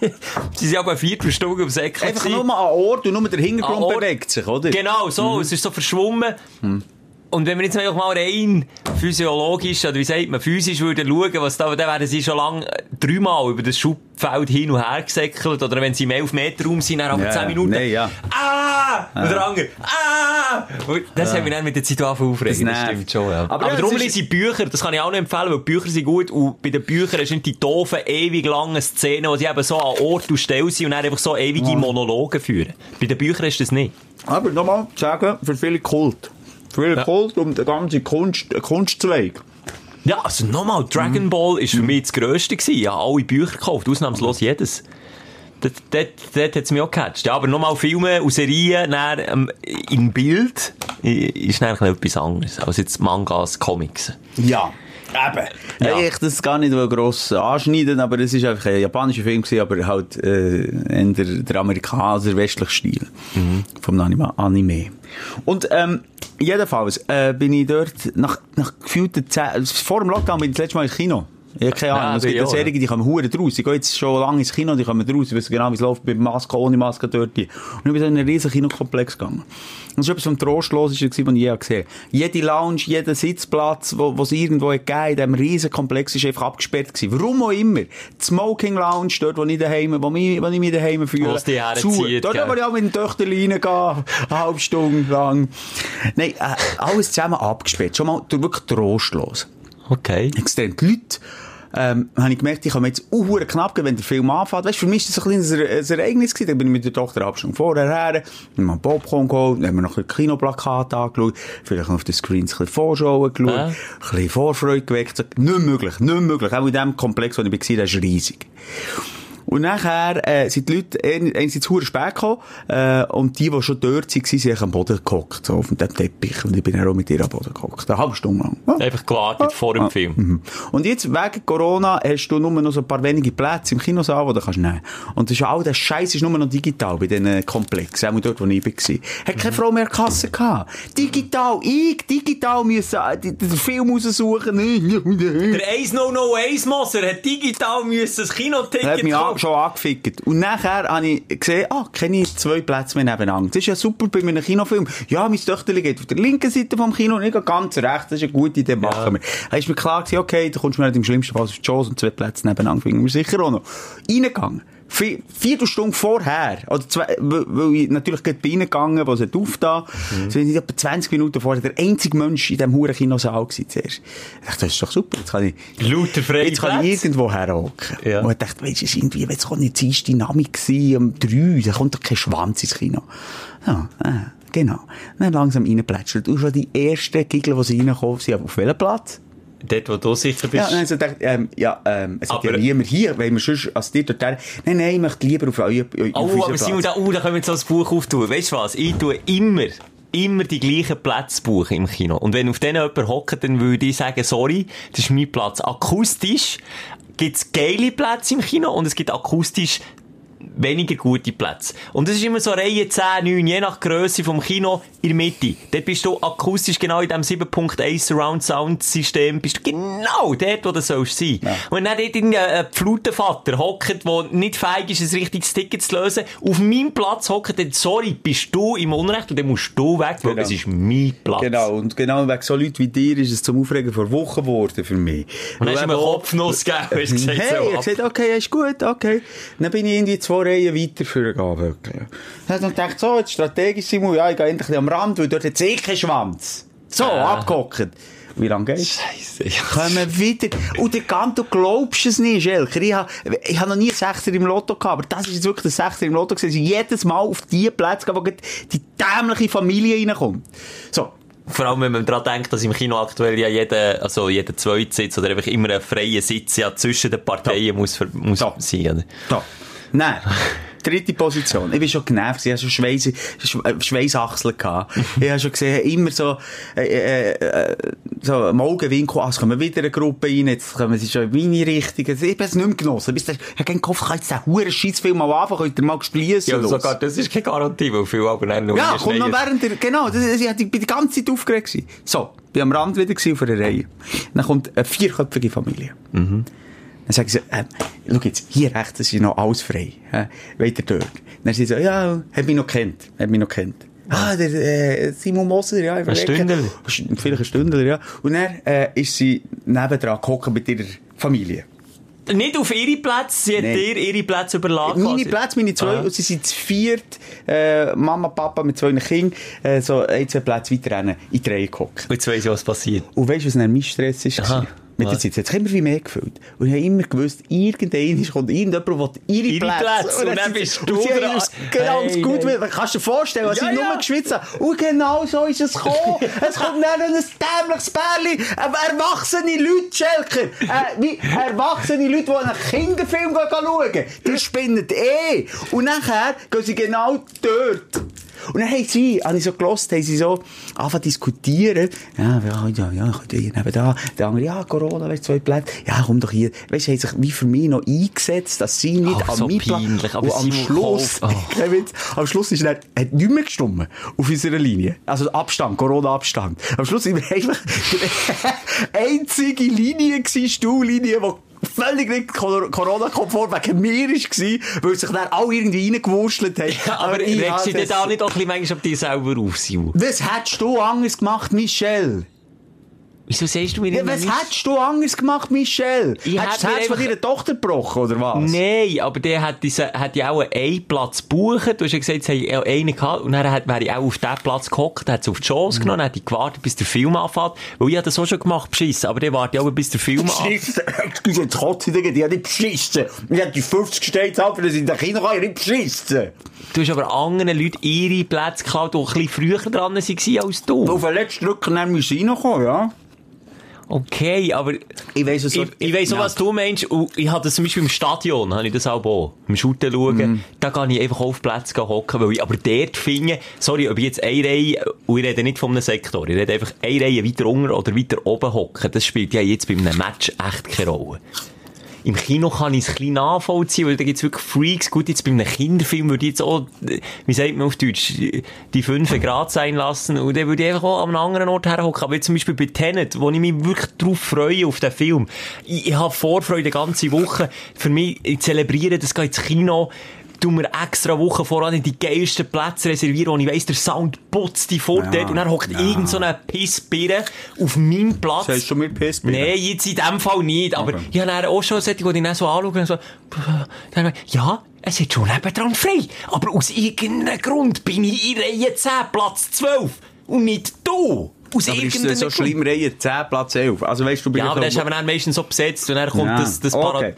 sie sind auch eine Viertelstunde am Säckchen. Einfach nur mal an Ort und nur der Hintergrund bewegt sich, oder? Genau, so, mhm. es ist so verschwommen. Mhm. Und wenn wir jetzt einfach mal rein physiologisch, oder wie sagt man, physisch würden schauen, was da, dann werden sie schon lange dreimal über das Schubfeld hin und her gesäckelt, oder wenn sie im 11 Meter Raum sind, dann aber ja, 10 Minuten. Nee, ja. Ah! Und der andere, ah! Und das ja. haben wir dann mit der Zeit aufregen. Das, das stimmt schon, ja. Aber, aber darum lese ich Bücher, das kann ich auch nicht empfehlen, weil Bücher sind gut, und bei den Büchern sind die doofen, ewig langen Szenen, wo sie eben so an Ort und Stelle sind und dann einfach so ewige Monologe führen. Bei den Büchern ist das nicht. Aber nochmal sagen, für viele Kult. Viel ja. Kult um den ganzen Kunst, Kunstzweig. Ja, also nochmal, Dragon mhm. Ball war für mich das Grösste gewesen. Ich habe alle Bücher gekauft, ausnahmslos jedes. Dort, dort, dort hat es mich auch gecatcht. Ja, aber nochmal Filme und Serien dann, ähm, in Bild ist eigentlich etwas anderes als jetzt Mangas, Comics. Ja. Eben. Ja. Ich das gar nicht gross anschneiden, aber es war einfach ein japanischer Film gewesen, aber halt äh, in der, der amerikanische westliche Stil mhm. vom Anime. Und ähm, jedenfalls äh, bin ich dort nach, nach gefühlten Zehn, vor dem Lockdown bin ich das letzte Mal ins Kino. Ich habe keine Ahnung, ja, es gibt ja Serien, die kommen hure draus. Ich gehe jetzt schon lange ins Kino, die kommen draus. Ich weiß genau, wie es läuft, mit Maske, ohne Maske dort. Und ich bin in einen riesen Kinokomplex gegangen. Und das war etwas vom Trostlosesten, was ich je gesehen habe. Jede Lounge, jeder Sitzplatz, wo, wo es irgendwo gegeben in diesem riesen Komplex, ist einfach abgesperrt gewesen. Warum auch immer. Die Smoking Lounge, dort, wo ich daheim, wo, mich, wo ich mich daheim fühle. Was die zu. Dort, wo ich auch mit den Töchtern reingehen, eine halbe Stunde lang. Nein, äh, alles zusammen abgesperrt. Schon mal wirklich trostlos. Okay. Extrem. Die Leute, ähm, habe ich gemerkt, ich habe jetzt auch knapp wenn der Film anfängt. Weißt, für mich ist das ein kleines Ereignis gewesen. Dann bin ich mit der Tochter Abstand vorher her, haben wir Popcorn geholt, dann haben wir noch ein Kinoplakat angeschaut, vielleicht noch auf den Screens ein bisschen Vorschauen geschaut, äh? ein bisschen Vorfreude geweckt. Nicht möglich, nicht möglich. Auch in dem Komplex, wo ich war, das ist riesig. Und nachher äh, sind die Leute einerseits hure spät gekommen äh, und die, die schon dort waren, sind am Boden gehockt, so auf dem Teppich. Und ich bin auch mit ihr am Boden gehockt. Eine halbe Stunde lang. Ja. Einfach gewartet ja. vor dem ja. Film. Mhm. Und jetzt, wegen Corona, hast du nur noch so ein paar wenige Plätze im Kinosaal, die du kannst nehmen Und das ist all der Scheiß ist nur noch digital bei diesen Komplexen, auch dort, wo ich war. Hat keine mhm. Frau mehr Kasse gehabt. Digital, ich, digital müssen äh, den Film raussuchen. Der 1001 Moser hat digital müssen das Kinoticket schon angefickt. Und nachher habe ich gesehen, ah, kenne ich zwei Plätze mehr nebeneinander. Das ist ja super bei einem Kinofilm. Ja, mein Töchterchen geht auf der linken Seite vom Kino und ich gehe ganz rechts. Das ist eine gute Idee, machen wir. Da ist mir klar gewesen, okay, da kommst du mir im schlimmsten Fall auf die Chance und zwei Plätze nebeneinander finden wir sicher auch noch. Reingegangen. Viertelstunde vorher, oder zwei, weil ich natürlich gerade ihnen gegangen, wo sie aufgetan, mhm. sind etwa 20 Minuten vorher der einzige Mensch in diesem huren Kinosaal gewesen zuerst. Ich dachte, das ist doch super, jetzt kann ich, Lauter frei jetzt kann ich irgendwo herhocken. Ja. Und ich dachte, weisst du, es irgendwie, jetzt kann nicht die Dynamik sein, um drei, da kommt doch kein Schwanz ins Kino. Ja, äh, genau. Dann langsam reinplätschelt. Und schon die ersten Gigel, die sie reinkommen, sind auf welchem Platz? Dort, wo du sicher bist. Ja, dann also dachte, ähm, ja, ähm, es aber, hat ja niemand hier, weil wir sonst, als dir dort, nein, nein, ich möchte lieber auf euer, Oh, aber Simon, da, oh, da können wir jetzt so ein Buch auftun. Weißt du was? Ich tue immer, immer die gleichen Plätze buchen im Kino. Und wenn auf denen jemand hockt, dann würde ich sagen, sorry, das ist mein Platz. Akustisch gibt's geile Plätze im Kino und es gibt akustisch weniger gute Plätze. Und das ist immer so Reihe 10, 9, je nach Größe vom Kino in der Mitte. Dort bist du akustisch genau in diesem 7.1 Surround Sound System, bist du genau dort, wo du sollst sein. Ja. Und wenn dann dort ein Flutenvater hockt, der nicht fähig ist, ein richtiges Ticket zu lösen, auf meinem Platz hockt, dann, sorry, bist du im Unrecht und dann musst du weg, weil genau. es ist mein Platz. Genau, und genau wegen so Leuten wie dir ist es zum Aufregen vor Wochen geworden für mich. Und dann hast du mir Kopfnuss gegeben, hast gesagt, hey, so ich gesagt, okay, ist gut, okay. Dann bin ich irgendwie zwei Reihen weiter vorgehen, wirklich. Dann habe ich gedacht, so, jetzt strategisch Simon, ja, ich gehe endlich am Rand, weil dort hat eh keinen Schwanz. So, äh. abgehockt. Wie lange geht's? Scheiße. Ja. Kommen wieder. Und der Ganto, du glaubst es nicht, Elker. Ich habe, ich habe noch nie einen Sechser im Lotto gehabt, aber das ist jetzt wirklich ein Sechser im Lotto gewesen. Jedes Mal auf die Plätze, wo die dämliche Familie reinkommt. So. Vor allem, wenn man daran denkt, dass im Kino aktuell ja jeder, also jeder zweite Sitz oder einfach immer ein freier Sitz ja zwischen den Parteien da. muss, muss da. sein. Oder? Da. Nein. dritte Position. Ich bin schon genervt, ich hatte schon Schweiß, äh, Schweißachseln gehabt. ich habe schon gesehen, immer so, äh, äh, äh, so im Augenwinkel, ah, es kommen wieder eine Gruppe rein, jetzt kommen sie schon in meine Richtung. Ich habe es nicht mehr genossen. Ich habe keinen Kopf, kann jetzt den huren Scheissfilm mal anfangen, könnt ihr mal gespielen. Ja, sogar, das ist keine Garantie, weil viele aber dann nur Ja, kommt noch während der, genau, das, ich war die ganze Zeit aufgeregt. Gewesen. So, bin am Rand wieder auf einer Reihe. Dann kommt eine vierköpfige Familie. Mhm. Dann sagen sie, äh, schau jetzt, hier rechts ist noch alles frei. Äh, weiter dort. Dann sie so, ja, hat mich noch kennt, hat mich noch kennt. Ah, der äh, Simon Moser, ja. Ein Stündler. Vielleicht ein Stündler, ja. Und dann äh, ist sie nebendran gehockt mit ihrer Familie. Nicht auf ihre Plätze, sie hat dir ihre Plätze überladen. Meine Plätze, meine zwei, ah. sie sind zu viert, äh, Mama, Papa mit zwei Kindern, äh, so ein, zwei Plätze weiter in die Reihe gehockt. Und jetzt weiss ich, was passiert. Und weißt du, was dann mein Stress ist? Mit der Zeit. Es hat immer wie mehr gefüllt. Und ich habe immer gewusst, irgendein kommt irgendjemand, der ihre, ihre Plätze. Plätze. Und, und dann bist du dran. Genau, hey, gut. Hey. Kannst du dir vorstellen, was ja, ich ja. nur geschwitzt habe? Und genau so ist es gekommen. es kommt dann ein dämliches Bärli. Erwachsene Leute, Schelker. Äh, wie erwachsene Leute, die einen Kinderfilm schauen. Die spinnen eh. Und nachher gehen sie genau dort. Und dann haben sie, habe ich so gelost, haben sie so angefangen diskutieren. Ja, ja, ja, ja, ich hier neben da. Der andere, ja, Corona, weißt zwei Plätze. Ja, komm doch hier. Weißt du, haben sich wie für mich noch eingesetzt, dass sie nicht Ach, an so meinem peinlich, aber am Schluss, oh. am Schluss ist er, hat nicht mehr gestummen auf unserer Linie. Also Abstand, Corona-Abstand. Am Schluss sind wir eigentlich einzige Linie gewesen, Stuhllinie, die völlig nicht Corona-konform wegen mir war, weil sich dann alle irgendwie reingewurschtelt haben. Ja, aber, aber regst du dir auch nicht auch ein bisschen manchmal auf dich selber auf, Simon? Was hättest du anders gemacht, Michelle? Wieso sagst du mir ja, Was hättest du anders gemacht, Michelle? Ich hättest du das Herz von deiner Tochter gebrochen, oder was? Nein, aber der hat, diese, hat ja auch einen Platz gebucht. Du hast ja gesagt, es hat einen gehabt. Und dann hat, wäre ich auch auf diesen Platz gehockt, hat es auf die Chance mhm. genommen, hat ich gewartet, bis der Film anfängt. Weil ich habe das auch schon gemacht, beschissen. Aber der wartet auch, bis der Film anfängt. Beschissen? Excuse, jetzt kotze ich die hat nicht beschissen. Ich habe die 50 Steine zahlt, weil sie in den Kindern kann, nicht beschissen. Du hast aber anderen Leuten ihre Plätze geklaut, die ein bisschen früher dran waren als du. Auf den letzten Drücker dann müssen reinkommen, ja. Okay, aber ich weiss, was, ich, ich weiss auch, was du meinst. Und ich hatte das zum Beispiel im Stadion, habe ich das auch auch. Im schauen, mm. da kann ich einfach auf Plätze hocken, weil ich aber dort finde, sorry, ob ich jetzt eine Reihe, und ich rede nicht von einem Sektor, ich rede einfach eine Reihe weiter unten oder weiter oben hocken, das spielt ja jetzt bei einem Match echt keine Rolle. Im Kino kann ich es ein bisschen nachvollziehen, weil da gibt es wirklich Freaks. Gut, jetzt bei einem Kinderfilm würde ich jetzt auch, wie sagt man auf Deutsch, die 5 Grad sein lassen und dann würde ich einfach auch an einem anderen Ort herhocken. Aber jetzt zum Beispiel bei Tenet, wo ich mich wirklich drauf freue, auf den Film. Ich, ich habe Vorfreude die ganze Woche. Für mich, ich zelebriere das geht ins Kino tun wir extra Wochen voran die geilsten Plätze reservieren, wo ich weiss, der Sound putzt die fort ja, und dann hockt ja. irgend so eine Pissbirne auf meinem Platz. Sagst du mir Pissbirne? Nein, jetzt in dem Fall nicht, aber okay. ich habe auch schon solche, die ich dann so anschaue und so, dann, ja, es ist schon nebendran frei, aber aus irgendeinem Grund bin ich in Reihe 10, Platz 12 und nicht du. Aus aber ist das so schlimm, Reihe 10, Platz 11? Also weißt du, ja, aber das ist aber dann meistens so besetzt und dann kommt ja. das, das okay.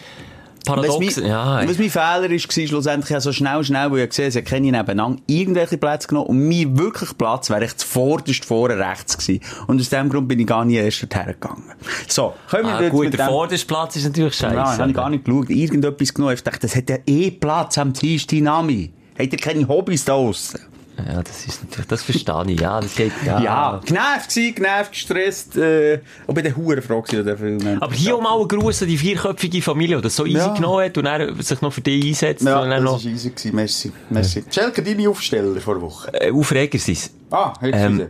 Paradox, was ja. Was mein Fehler war, schlussendlich, ich so schnell, schnell, weil ich gesehen habe, ich kenne nebeneinander irgendwelche Plätze genommen und mein wirklich Platz wäre ich zuvorderst vorne rechts gewesen. Und aus dem Grund bin ich gar nicht erst hergegangen. So, können wir ah, gut, der vorderste Platz ist natürlich scheiße. Nein, habe ich gar nicht geschaut. Irgendetwas genommen. Ich dachte, das hat ja eh Platz am Tisch, Dynami. Habt ihr keine Hobbys da draussen? Ja, das ist natürlich, das verstehe ich, ja, das geht, ja. Ja, genervt gewesen, genervt, gestresst, äh, und bei der Hurenfrage der Film. Aber hier auch mal ein Gruß an die vierköpfige Familie, die das so easy ja. genommen hat und er sich noch für dich einsetzt. Ja, das noch... ist easy gewesen, merci, merci. Ja. Schelke, deine Aufsteller vor der Woche? Äh, Aufreger sind Ah, hättest ähm,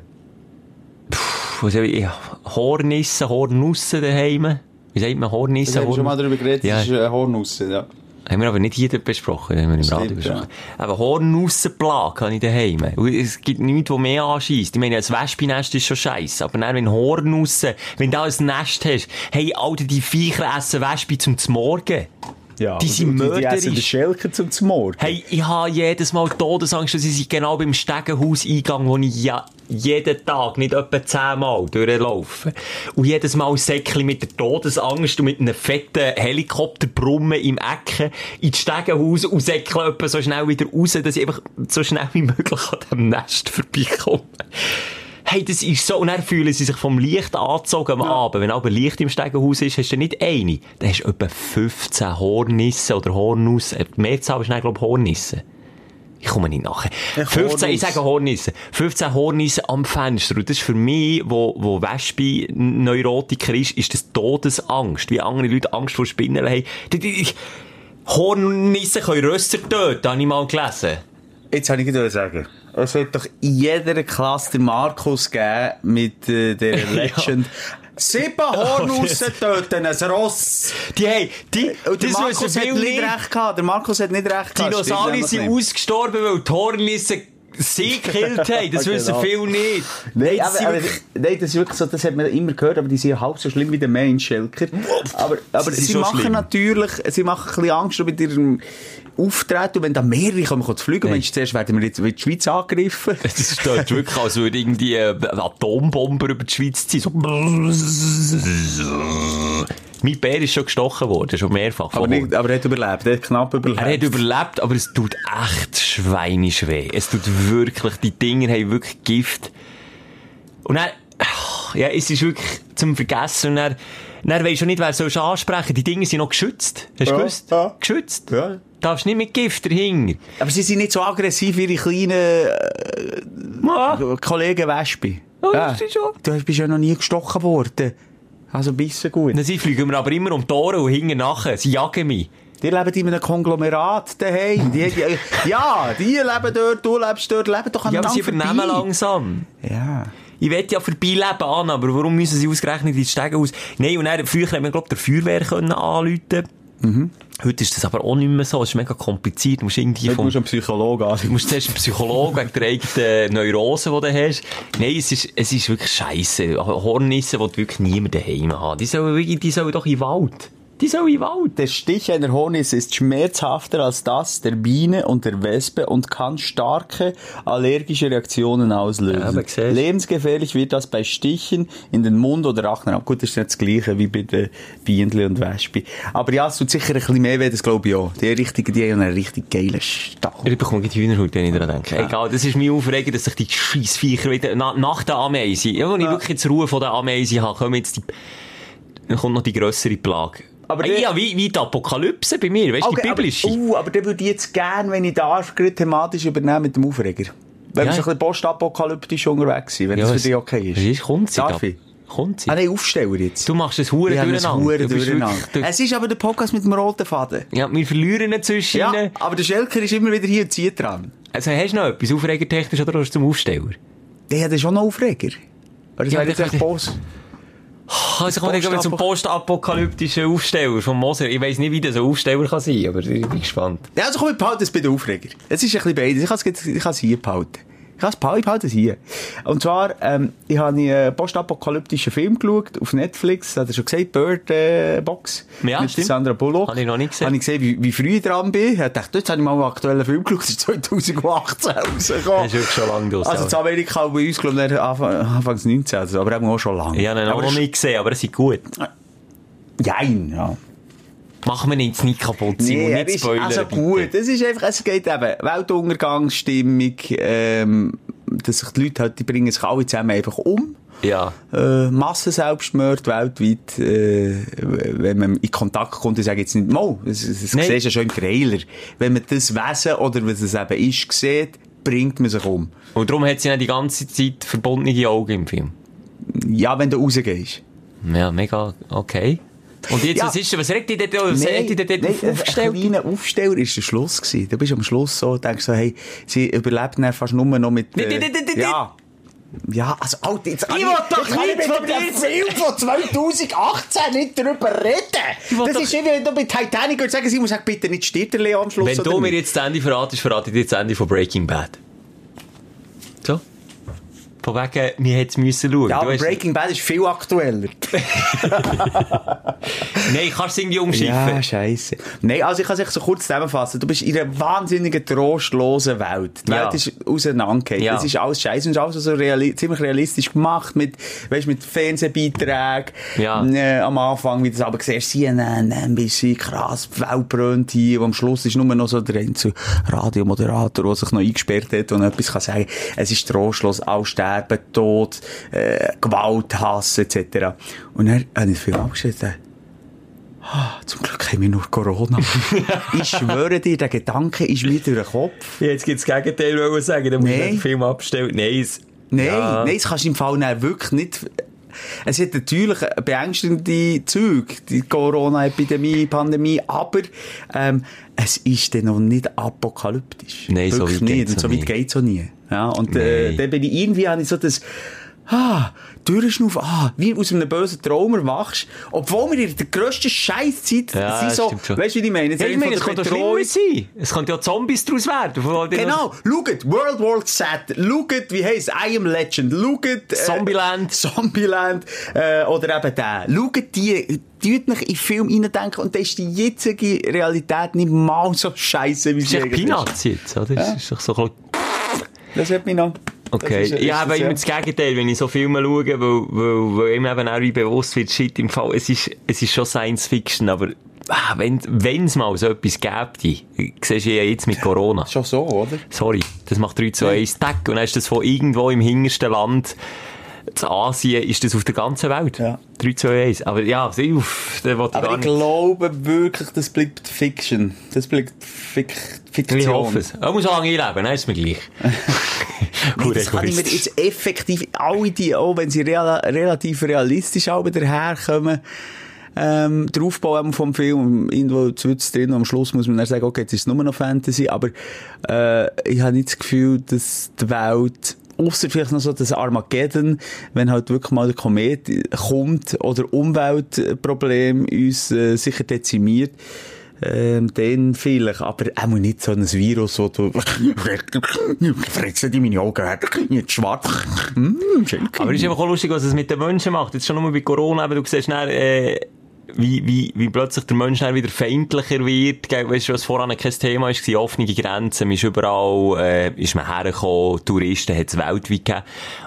Puh, was ich, Hornissen, Hornussen daheim. Wie sagt man Hornissen? Wir haben schon mal darüber geredet, ja. das ist äh, Hornussen, ja. Haben wir aber nicht hier besprochen, haben wir im Radio besprochen. Ja. Aber Hornussenplage habe ich daheim. Es gibt nichts, was mehr anschießt. Ich meine, ein Wespennest ist schon scheiße. Aber dann, wenn Hornussen, wenn du ein Nest hast, hey, Alter, die Viecher essen Wespe zum Morgen. Ja, die sind mörderisch. Die essen Schelker zum Morgen. Hey, ich habe jedes Mal Todesangst, dass ich genau beim Stegenhaus-Eingang, wo ich ja jeden Tag nicht etwa zehnmal durchlaufe. Und jedes Mal ein Säckchen mit der Todesangst und mit einem fetten Helikopterbrummen im Ecken ins Stegenhaus und säckle etwa so schnell wieder raus, dass ich einfach so schnell wie möglich an dem Nest vorbeikomme hey, das ist so, und dann fühlen sie sich vom Licht angezogen am ja. Abend. Wenn aber Licht im Stegenhaus ist, hast du nicht eine. Dann hast du etwa 15 Hornissen oder Hornussen. Die Mehrzahl ist glaube ich, Hornissen. Ich komme nicht nachher. 15, ich sage Hornissen. 15 Hornissen am Fenster. Und das ist für mich, wo, wo Wespe Neurotiker ist, ist das Todesangst. Wie andere Leute Angst vor Spinnen haben. Hornissen können Rösser töten, habe ich mal gelesen. Jetzt habe ich gerade sagen. Es wird doch in jeder Klasse den Markus geben mit äh, der Legend. Sieben Hornussen töten ein Ross. Die, hey, die, Und der das Markus hat nicht recht gehabt. Der Markus hat nicht recht gehabt. Dinosaurier sind ausgestorben, weil die Hornissen sie gekillt haben. Das wissen Genau. viele nicht. Nein, aber, aber, wirklich- nein, das ist wirklich so, das hat man immer gehört, aber die sind halb so schlimm wie der Mensch, Schelker. Aber, aber Sie sie machen schlimm. natürlich, sie machen ein bisschen Angst mit ihrem Auftreten. Und wenn da mehrere kommen, kommen zu fliegen, du, zuerst werden wir jetzt in die Schweiz angegriffen. Das steht wirklich, als würde irgendwie ein Atombomber über die Schweiz ziehen. So. Mein Bär ist schon gestochen worden, schon mehrfach. Aber, nicht, aber er hat überlebt, er hat knapp überlebt. Er hat überlebt, aber es tut echt schweinisch weh. Es tut wirklich, die Dinger haben wirklich Gift. Und dann, ja, es ist wirklich zum Vergessen. Und dann, dann weisst du nicht, wer sollst ansprechen. Die Dinge sind noch geschützt. Hast du Ja, gewusst? ja. Geschützt. Ja. Darfst nicht mit Gift dahinter. Aber sie sind nicht so aggressiv wie ihre kleinen äh, Ja. Kollegen Wespe. Ja, das ist schon. Du bist ja noch nie gestochen worden. Also bissen gut. Dann sie fliegen mir aber immer um die Ohren und hinten nachher. Sie jagen mich. Die leben in einem Konglomerat daheim. Die, die, ja, die leben dort, du lebst dort, leben doch Ja, aber sie übernehmen vorbei. langsam. Ja. Ich will ja vorbeileben, Anna, aber warum müssen sie ausgerechnet in die Stege aus? Nein, und dann, früher haben wir, glaub ich, der Feuerwehr können anrufen. Mhm. Heute ist das aber auch nicht mehr so. Es ist mega kompliziert. Du musst irgendwie Du vom, musst einen Psychologen du an. musst zuerst einen Psychologen wegen der eigenen Neurose, die du hast. Nein, es ist, es ist wirklich scheisse. Hornissen, die wirklich niemand daheim haben. Die sollen, die sollen doch in den Wald. Die sollen in den Wald. Der Stich einer Hornisse ist schmerzhafter als das der Biene und der Wespe und kann starke allergische Reaktionen auslösen. Ja, aber. Lebensgefährlich wird das bei Stichen in den Mund oder Rachenraum. Gut, das ist nicht das Gleiche wie bei den Bienen und Wespen. Aber ja, es tut sicher ein bisschen mehr weh, das glaube ich auch. Die richtigen, die haben einen richtig geilen Stall. Ich bekomme gleich Hühnerhaut, wenn ich daran denke. Egal, das ist mein Aufregen, dass sich die Scheissviecher wieder, na, nach der Ameise, ja, wenn ich wirklich jetzt Ruhe von der Ameise habe, kommen jetzt die, dann kommt noch die grössere Plage. Aber die- ja, wie, wie die Apokalypse bei mir, weißt du, die biblische. Aber, uh, aber den würde ich jetzt gerne, wenn ich darf, gerade thematisch übernehmen mit dem Aufreger. Wenn Ja. wir so ein bisschen postapokalyptisch unterwegs sind, wenn Ja, das für dich okay ist. ist? Sie Darf da? ich? Sie? Ah, nein, Aufsteller jetzt. Du machst haben ein durcheinander. Bist durcheinander. wirklich- Es ist aber der Podcast mit dem roten Faden. Ja, wir verlieren ihn zwischen Ja, aber der Schelker ist immer wieder hier und zieht dran. Also hast du noch etwas aufregertechnisch oder hast du zum Aufsteller? Der hat schon noch Aufreger. Aber das Ja, wäre jetzt echt der- Boss. Also kommen wir zum postapokalyptischen Aufsteller von Moser. Ich weiss nicht, wie das ein Aufsteller kann sein, aber ich bin gespannt. Ja, also komm, ich behalte es bei den Aufreger. Es ist ein bisschen beides. Ich kann es, jetzt- ich kann es hier behalten. Behalten, ich behalte es hier. Und zwar, ähm, ich habe einen postapokalyptischen Film geschaut, auf Netflix, hat er schon gesagt, Bird äh, Box. Ja, mit stimmt. Sandra Bullock. Habe ich noch nicht gesehen. Habe ich gesehen, wie, wie früh ich dran bin. Ich dachte, jetzt habe ich mal einen aktuellen Film geschaut, das ist 2018 rausgekommen. Das ist wirklich schon lange durch. Also in Amerika bei uns, glaube ich, Anfang, Anfangs 19, also, aber eben auch schon lange. ich habe ihn auch noch nicht gesehen, aber es ist gut. Jein, ja. Machen wir jetzt nicht kaputt, Simon, Nee, nicht spoilern. also gut. Es ist einfach, es geht eben Weltuntergangsstimmung, ähm, dass sich die Leute halt, die bringen sich alle zusammen einfach um. Ja. Äh, Massenselbstmord weltweit, äh, wenn man in Kontakt kommt, ich sage jetzt nicht, mal, das, das Nein. siehst ja schon im Trailer. Wenn man das Wesen oder was es eben ist, sieht, bringt man sich um. Und darum hat sie dann die ganze Zeit verbundene Augen im Film. Ja, wenn du rausgehst. Ja, mega okay. Und jetzt, Ja. was ist, was regt dich dort, was hat dich dort nein, aufgestellt? Ein kleiner Aufsteller ist der Schluss gewesen. Du bist am Schluss so, denkst so, hey, sie überlebt dann fast nur noch mit, nicht, ja. Ja, also, Alter, jetzt Ich will doch nicht ich von dir- Film von 2018 nicht darüber reden. Das ist wie wenn du bei Titanic würdest sagen, sie muss sagen, bitte nicht stirbt der Leo am Schluss. Wenn du mir jetzt das Ende verratest, verrate ich dir das Ende von Breaking Bad. Von wegen, wir hätten es schauen. Ja, aber Breaking Bad ist viel aktueller. Nein, kannst du irgendwie umschiffen. Ja, scheiße. Nein, also ich kann es so kurz zusammenfassen. Du bist in einer wahnsinnigen, trostlosen Welt. Die Ja. Welt ist auseinandergefallen. Ja. Das ist alles scheiße und ist alles so reali ziemlich realistisch gemacht mit, weißt, mit Fernsehbeiträgen. Ja. Äh, am Anfang, wie du es aber siehst, CNN, NBC, krass, die Welt brennt hier. Und am Schluss ist nur noch so der Radiomoderator, der sich noch eingesperrt hat und etwas kann sagen. Es ist trostlos, all sterben, Tod, äh, Gewalt, Hass, etc. Und dann habe ich Film abgeschnitten. Ah, zum Glück haben wir nur Corona. ich schwöre dir, der Gedanke ist mir durch den Kopf. Jetzt gibt es das Gegenteil, wollte ich sagen. Dann muss ich den Film abstellen. Nein, es, Nein, Ja. nein, das kannst du im Fall wirklich nicht. Es hat natürlich beängstigende Züge, die Corona-Epidemie, Pandemie, aber ähm, es ist dann noch nicht apokalyptisch. Nein, so wirklich weit nicht. geht's Und so weit nie. geht's auch nie. Ja, und äh, dann bin ich irgendwie, habe ich so das, ah, durchschnaufen, ah, wie aus einem bösen Traum erwachst, obwohl wir in der grössten Scheißzeit Ja, sind so, weißt du, wie ich meine? Ja, ich meine, es könnte Betreuung. sein. Es könnte ja Zombies daraus werden. Genau, schaut, World War Z, schaut, wie heisst I Am Legend, schaut, äh, Zombieland. Zombieland, äh, oder eben der. Schaut die, tut mich in Film reindenken und dann ist die jetzige Realität nicht mal so scheiße, wie Das ist sie echt eigentlich Peanuts jetzt, oder? Das ist doch so. Das hat mich noch. Okay, habe das, immer ja. das Gegenteil, wenn ich so Filme schaue, weil, weil, weil ihm eben auch wie bewusst wird, shit, im Fall, es ist, es ist schon Science Fiction, aber ah, wenn es mal so etwas gäbe, siehst du ja jetzt mit Corona. Schon so, oder? Sorry, das macht 3 zu 1 Tag und dann ist das von irgendwo im hintersten Land zu Asien, ist das auf der ganzen Welt. Ja. 3 zu 1. Aber ja, sieh auf, da wollte Aber ich nicht... glaube wirklich, das bleibt Fiction. Das bleibt Fik Fiktion. Ich hoffe es. Er muss lange einleben, dann ist mir gleich. Gut das kann ich mir jetzt effektiv, alle die, auch wenn sie real, relativ realistisch auch daherkommen, ähm, der Aufbau vom Film, irgendwo zwischen drin, und am Schluss muss man dann sagen, okay, jetzt ist es nur noch Fantasy, aber äh, ich habe nicht das Gefühl, dass die Welt Ausser vielleicht noch so das Armageddon, wenn halt wirklich mal der Komet kommt oder Umweltproblem uns äh, sicher dezimiert. Ähm, dann vielleicht, aber auch nicht so ein Virus, wo du fressen die meine Augen, jetzt schwarz. Mm, Aber ist einfach auch lustig, was es mit den Menschen macht. Jetzt schon nur bei Corona, aber du siehst dann, äh, wie, wie, wie plötzlich der Mensch dann wieder feindlicher wird. Gell, Weißt du, was vorher kein Thema war, offene Grenzen, man ist überall, äh, ist man hergekommen, Touristen hat es weltweit gegeben.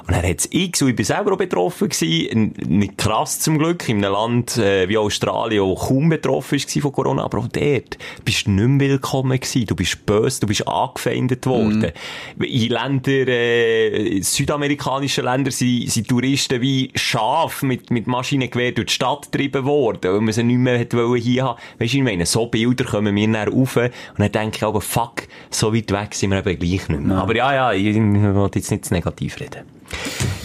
Und dann hat es x, und ich bin selber auch betroffen gewesen, nicht krass zum Glück, in einem Land äh, wie Australien, wo kaum betroffen war von Corona, aber auch dort bist du nicht mehr willkommen gewesen. Du bist böse, du bist angefeindet worden. In Ländern, äh, südamerikanischen Ländern sind, sind Touristen wie Schaf mit, mit Maschinengewehr durch die Stadt getrieben worden, weil man sie nicht mehr wollen hier haben. Weißt du, ich meine, so Bilder kommen mir dann rauf und dann denke ich aber, fuck, so weit weg sind wir eben gleich nicht mehr. Aber ja, ja, ich, ich will jetzt nicht zu negativ reden.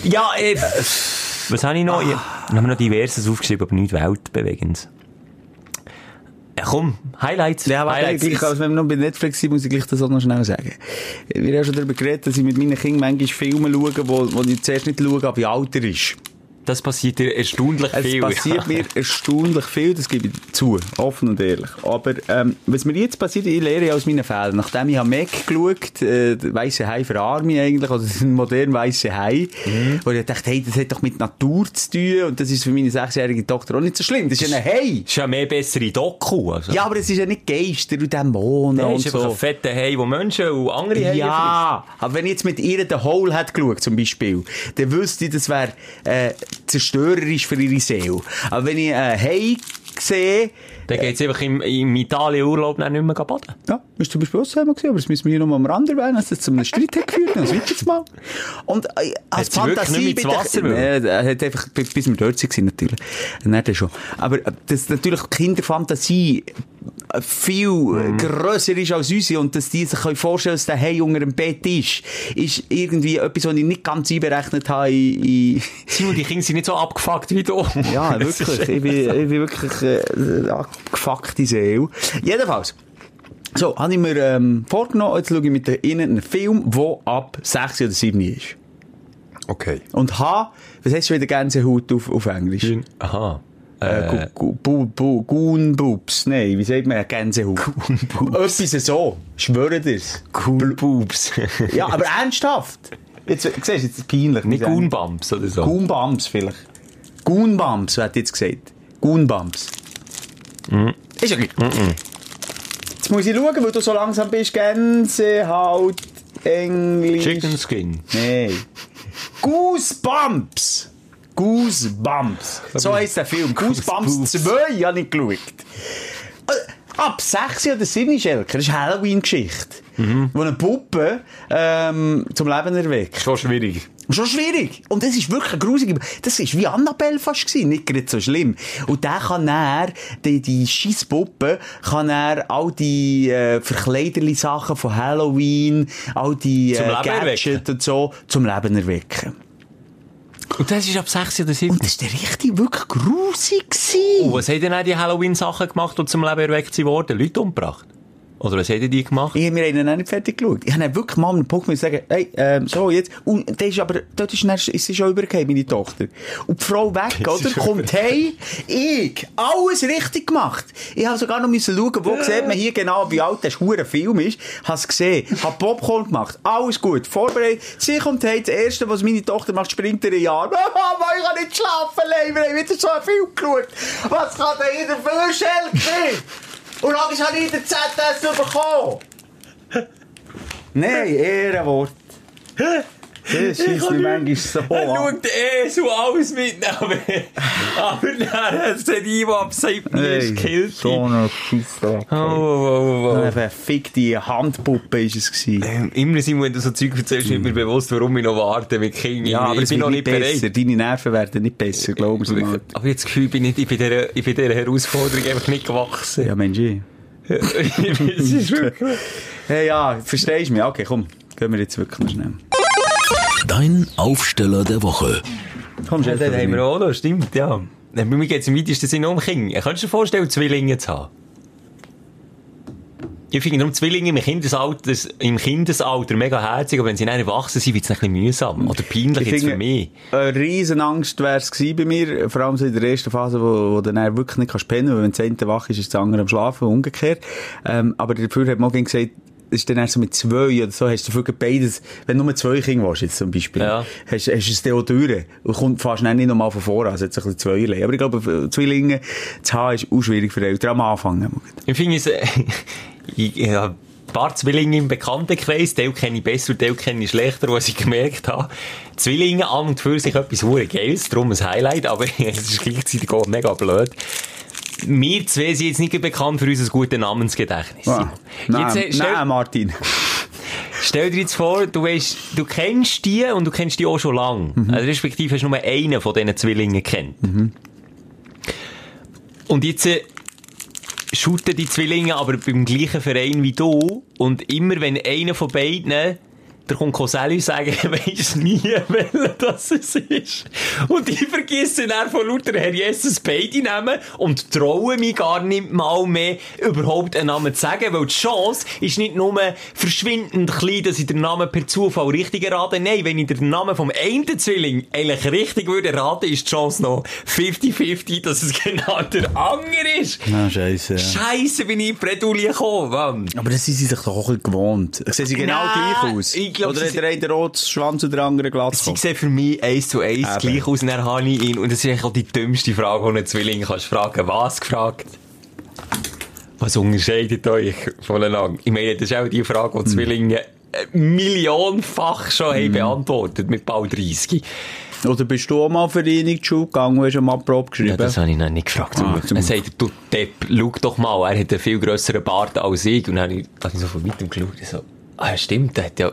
Ja, äh, was habe ich noch? Ich, ich habe noch diverses aufgeschrieben, aber nichts Weltbewegendes. Ja, komm, Highlights. Ja, aber Highlights. gleich, als wenn wir noch bei Netflix sind, muss ich gleich das auch noch schnell sagen. Wir haben schon darüber geredet, dass ich mit meinen Kindern manchmal Filme schaue, wo, wo ich zuerst nicht schaue, aber wie alter ist. Das passiert dir erstaunlich Es viel. passiert mir erstaunlich viel, das gebe ich zu, offen und ehrlich. Aber ähm, was mir jetzt passiert, ich lehre ja aus meinen Fehlern. Nachdem ich habe Mac geschaut, äh, Weisse Hai für Arme eigentlich, oder den modernen Weisse Hai, Mhm. wo ich dachte, hey, das hat doch mit Natur zu tun und das ist für meine sechsjährige Tochter auch nicht so schlimm. Das ist ja ein Hai. ist ja mehr bessere Doku. Also. Ja, aber es ist ja nicht Geister und Dämonen Der und ist einfach so. ein fetter Hai, wo Menschen und andere Haie Ja, aber wenn ich jetzt mit ihr den Hole hätte geschaut, zum Beispiel, dann wüsste ich, das wäre äh, zerstörerisch für ihre Seele. Aber wenn ich einen Hai sehe. Dann geht's einfach im, im Italien-Urlaub nicht mehr baden. ja, ist zum Beispiel auch zusammen gewesen, aber das müssen wir hier noch mal am Rand erwähnen, dass das zu einem Streit hat geführt, dann weiter jetzt mal. Und äh, als Hat Fantasie... ins Wasser bitte- wollen? Nee, er hat einfach, bis wir dort waren, natürlich. Nicht schon. Aber äh, das natürlich Kinderfantasie äh, viel Mhm. grösser ist als unsere und dass die sich können vorstellen dass der Hai unter dem Bett ist, ist irgendwie etwas, was ich nicht ganz einberechnet habe in, in Simon, die Kinder sind nicht so abgefuckt wie du. ja, wirklich. Ich bin, ich bin wirklich äh, abgefuckte Seele. Jedenfalls. So, habe ich mir ähm, vorgenommen, jetzt schaue ich mit Ihnen einen Film, der ab 6 oder 7 ist. Okay. Und habe, was heißt schon wieder Gänsehaut auf, auf Englisch? Aha. Äh, Bu- Goonboobs. Nein, wie sagt man Gänsehaut? Etwas so. Schwöre dir's. Cool Boobs. Ja, aber ernsthaft. Jetzt, siehst du, jetzt ist es peinlich. Nicht Goonbumps oder so. Goonbums vielleicht. Goonbums, wer hat jetzt gesagt? Goonbums. Ist ja gleich. Jetzt muss ich schauen, weil du so langsam bist. Gänsehaut, Englisch. Chicken Skin. Nein. Goosebumps. Goosebumps. So heisst der Film. Goosebumps 2 habe ich geschaut. Äh, Ab 6 oder 7 Schelker. Das ist eine Halloween-Geschichte. Wo eine Puppe ähm, zum Leben erweckt. Schon schwierig. Schon schwierig. Und das ist wirklich grusig. Das ist wie Annabelle fast gewesen. Nicht gerade so schlimm. Und der kann er, die, die Scheisspuppe, kann er all die äh, verkleiderli Sachen von Halloween, all die äh, Gadgets und so zum Leben erwecken. Und das ist ab 6 oder 7. Und das war richtig wirklich grusig. Gewesen. Und was haben denn auch die Halloween-Sachen gemacht, die zum Leben erweckt wurden? Leute umgebracht? Oder was hätten die gemacht? Ich habe mir einen nicht fertig geschaut. Ich habe wirklich mal einen Punkt sagen, hey, ähm, so, jetzt. Und das ist aber, dort ist, dann, ist sie schon übergekommen, meine Tochter. Und die Frau weg, oder? Kommt hey, ich, alles richtig gemacht. Ich habe sogar noch müssen schauen, wo sieht man hier genau, wie alt der hure Film ist. Hast gesehen, hab Popcorn gemacht, alles gut, vorbereitet. Sie kommt hey, das erste, was meine Tochter macht, springt ihr in Jahr. Mama, ich kann nicht schlafen, wir haben wieder so ein Film geschaut. Was kann denn jeder für ein Schelke? Und dann habe ich den ZS bekommen. Nein, Ehrenwort. Das schießt mich manchmal so Er schaut eh so alles mit, aber, dann hat er die, die ab 7 ist, gekillt. So eine Scheisse. Oh, oh, oh, oh. Eine fickte Handpuppe ist es gewesen. Ähm, immer, Simon, wenn du so Zeug erzählst, wird mir bewusst, warum ich noch warte mit Kindern. Ja, aber ich bin noch nicht besser. bereit. Deine Nerven werden nicht besser, glauben Sie mal. Aber jetzt Gefühl, ich bin nicht, ich bin dieser, ich bin dieser Herausforderung einfach nicht gewachsen. Ja, Mensch, ich. das ist wirklich... Hey, ja, verstehst du mich? Okay, komm, gehen wir jetzt wirklich noch schnell. Dein Aufsteller der Woche. Komm, Ja, den haben wir auch noch, stimmt, ja. Bei mir geht es im weitesten Sinne um Kinder. Kannst du dir vorstellen, Zwillinge zu haben? Ich finde darum Zwillinge im Kindesalter, im Kindesalter mega herzig, aber wenn sie dann erwachsen sind, wird es ein bisschen mühsam. Oder peinlich jetzt für mich. Eine riesen Angst wäre es bei mir, vor allem so in der ersten Phase, wo, wo du dann wirklich nicht kannst pennen, weil wenn das eine wach ist, ist das andere am Schlafen, umgekehrt. Ähm, aber dafür hat Morgan gesagt, ist dann erst so mit zwei oder so, hast du wirklich beides, wenn du nur zwei Kinder hast, jetzt zum Beispiel, Ja. hast, hast du es dann auch durch und kommt fast nicht nochmal von vorne, also jetzt ein bisschen zweierlei. Aber ich glaube, Zwillinge zu haben ist auch schwierig für Eltern am Anfang. Ich finde es, äh, ich, ich habe ein paar Zwillinge im Bekanntenkreis, Teil kenne ich besser, Teil kenne ich schlechter, was ich gemerkt habe. Zwillinge an und für sich etwas hure Geiles, darum ein Highlight, aber es ist gleichzeitig auch mega blöd. Wir zwei sind jetzt nicht bekannt für unser gutes Namensgedächtnis. Ah. Nein, Jetzt, äh, stell, nein, Martin. stell dir jetzt vor, du weißt, du kennst die und du kennst die auch schon lange. Also respektive hast du nur einen von diesen Zwillingen kennt. Und jetzt äh, shooten die Zwillinge aber beim gleichen Verein wie du und immer wenn einer von beiden der kommt Coselli sagen, weisst nie, welcher das es ist. Und ich vergesse dann von lauter Herr Jesus beide Namen und traue mich gar nicht mal mehr, überhaupt einen Namen zu sagen, weil die Chance ist nicht nur verschwindend klein, dass ich den Namen per Zufall richtig errate. Nein, wenn ich den Namen vom einen Zwilling eigentlich richtig würde erraten, ist die Chance noch 50-50, dass es genau der andere ist. Na, scheisse. Scheiße, bin ich in die Bredouille gekommen, Mann. Aber das sind sie sich doch auch gewohnt. Sehen sie genau Nein, gleich aus? ich glaub, Oder hat der eine rotes Schwanz und der andere Glatz? Sie sehen für mich eins zu eins Eben. gleich aus, und dann habe ich ihn. Und das ist eigentlich auch die dümmste Frage, die ein Zwilling kannst fragen. Was gefragt? Was unterscheidet euch voneinander? Ich meine, das ist auch die Frage, Hm. die Zwillinge äh, millionenfach schon haben beantwortet, mit bald 30. Oder bist du auch mal für ihn in die Schule gegangen und hast eine Probe geschrieben? Ja, das habe ich noch nicht gefragt. Ah, er Glück. sagt, du Depp, schau doch mal, er hat einen viel grösseren Bart als ich. Und dann habe ich, habe ich so von weitem geschaut. So, ah stimmt, der hat ja...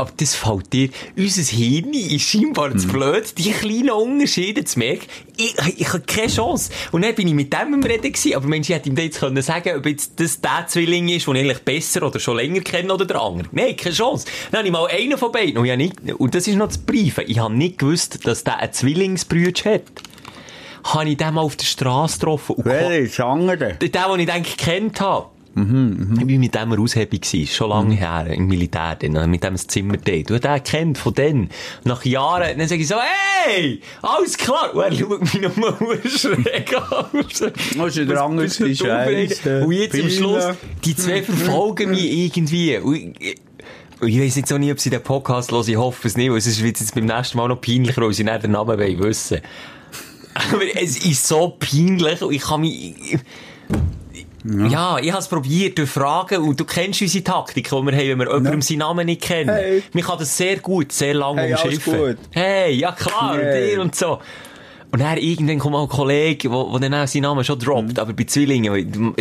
Aber das fällt dir. Unser Hirn ist scheinbar zu blöd, die kleinen Unterschiede zu merken. Ich, ich habe keine Chance. Und dann bin ich mit dem im Reden gewesen. Aber Mensch, ich hätte ihm jetzt können sagen, ob jetzt das der Zwilling ist, den ich eigentlich besser oder schon länger kenne oder der andere. Nein, keine Chance. Dann habe ich mal einen von beiden. Und, ich nicht, und das ist noch das Briefe. Ich habe nicht gewusst, dass der einen Zwillingsbrüder hat. Habe ich den mal auf der Straße getroffen. Wer ist der andere? der, den ich eigentlich gekannt habe. Mhm, Ich war mit dem Aushebung, gewesen, schon lange her, im Militär, dann, mit dem ein Zimmer dort. Du hast den kennt von dann. Nach Jahren, dann sage ich so, hey, alles klar. Und er schaut mich nochmal schräg an. Was ist der andere? Die Scheisse, Und jetzt am Pille. Schluss, die zwei verfolgen mich irgendwie. Und ich, und ich weiss jetzt auch nicht, ob sie den Podcast hören, ich hoffe es nicht, weil es wird jetzt beim nächsten Mal noch peinlicher, weil sie nicht den Namen wissen. Aber es ist so peinlich und ich kann mich... Ja, ich habe es probiert durch Fragen und du kennst unsere Taktik, die wir haben, wenn wir jemandem seinen Namen nicht kennen. Hey. Man kann das sehr gut, sehr lange Hey, umschiffen. gut. Hey, ja klar, und Hey. dir und so. Und dann irgendwann kommt mal ein Kollege, der, dann auch seinen Namen schon droppt, Mhm. aber bei Zwillingen,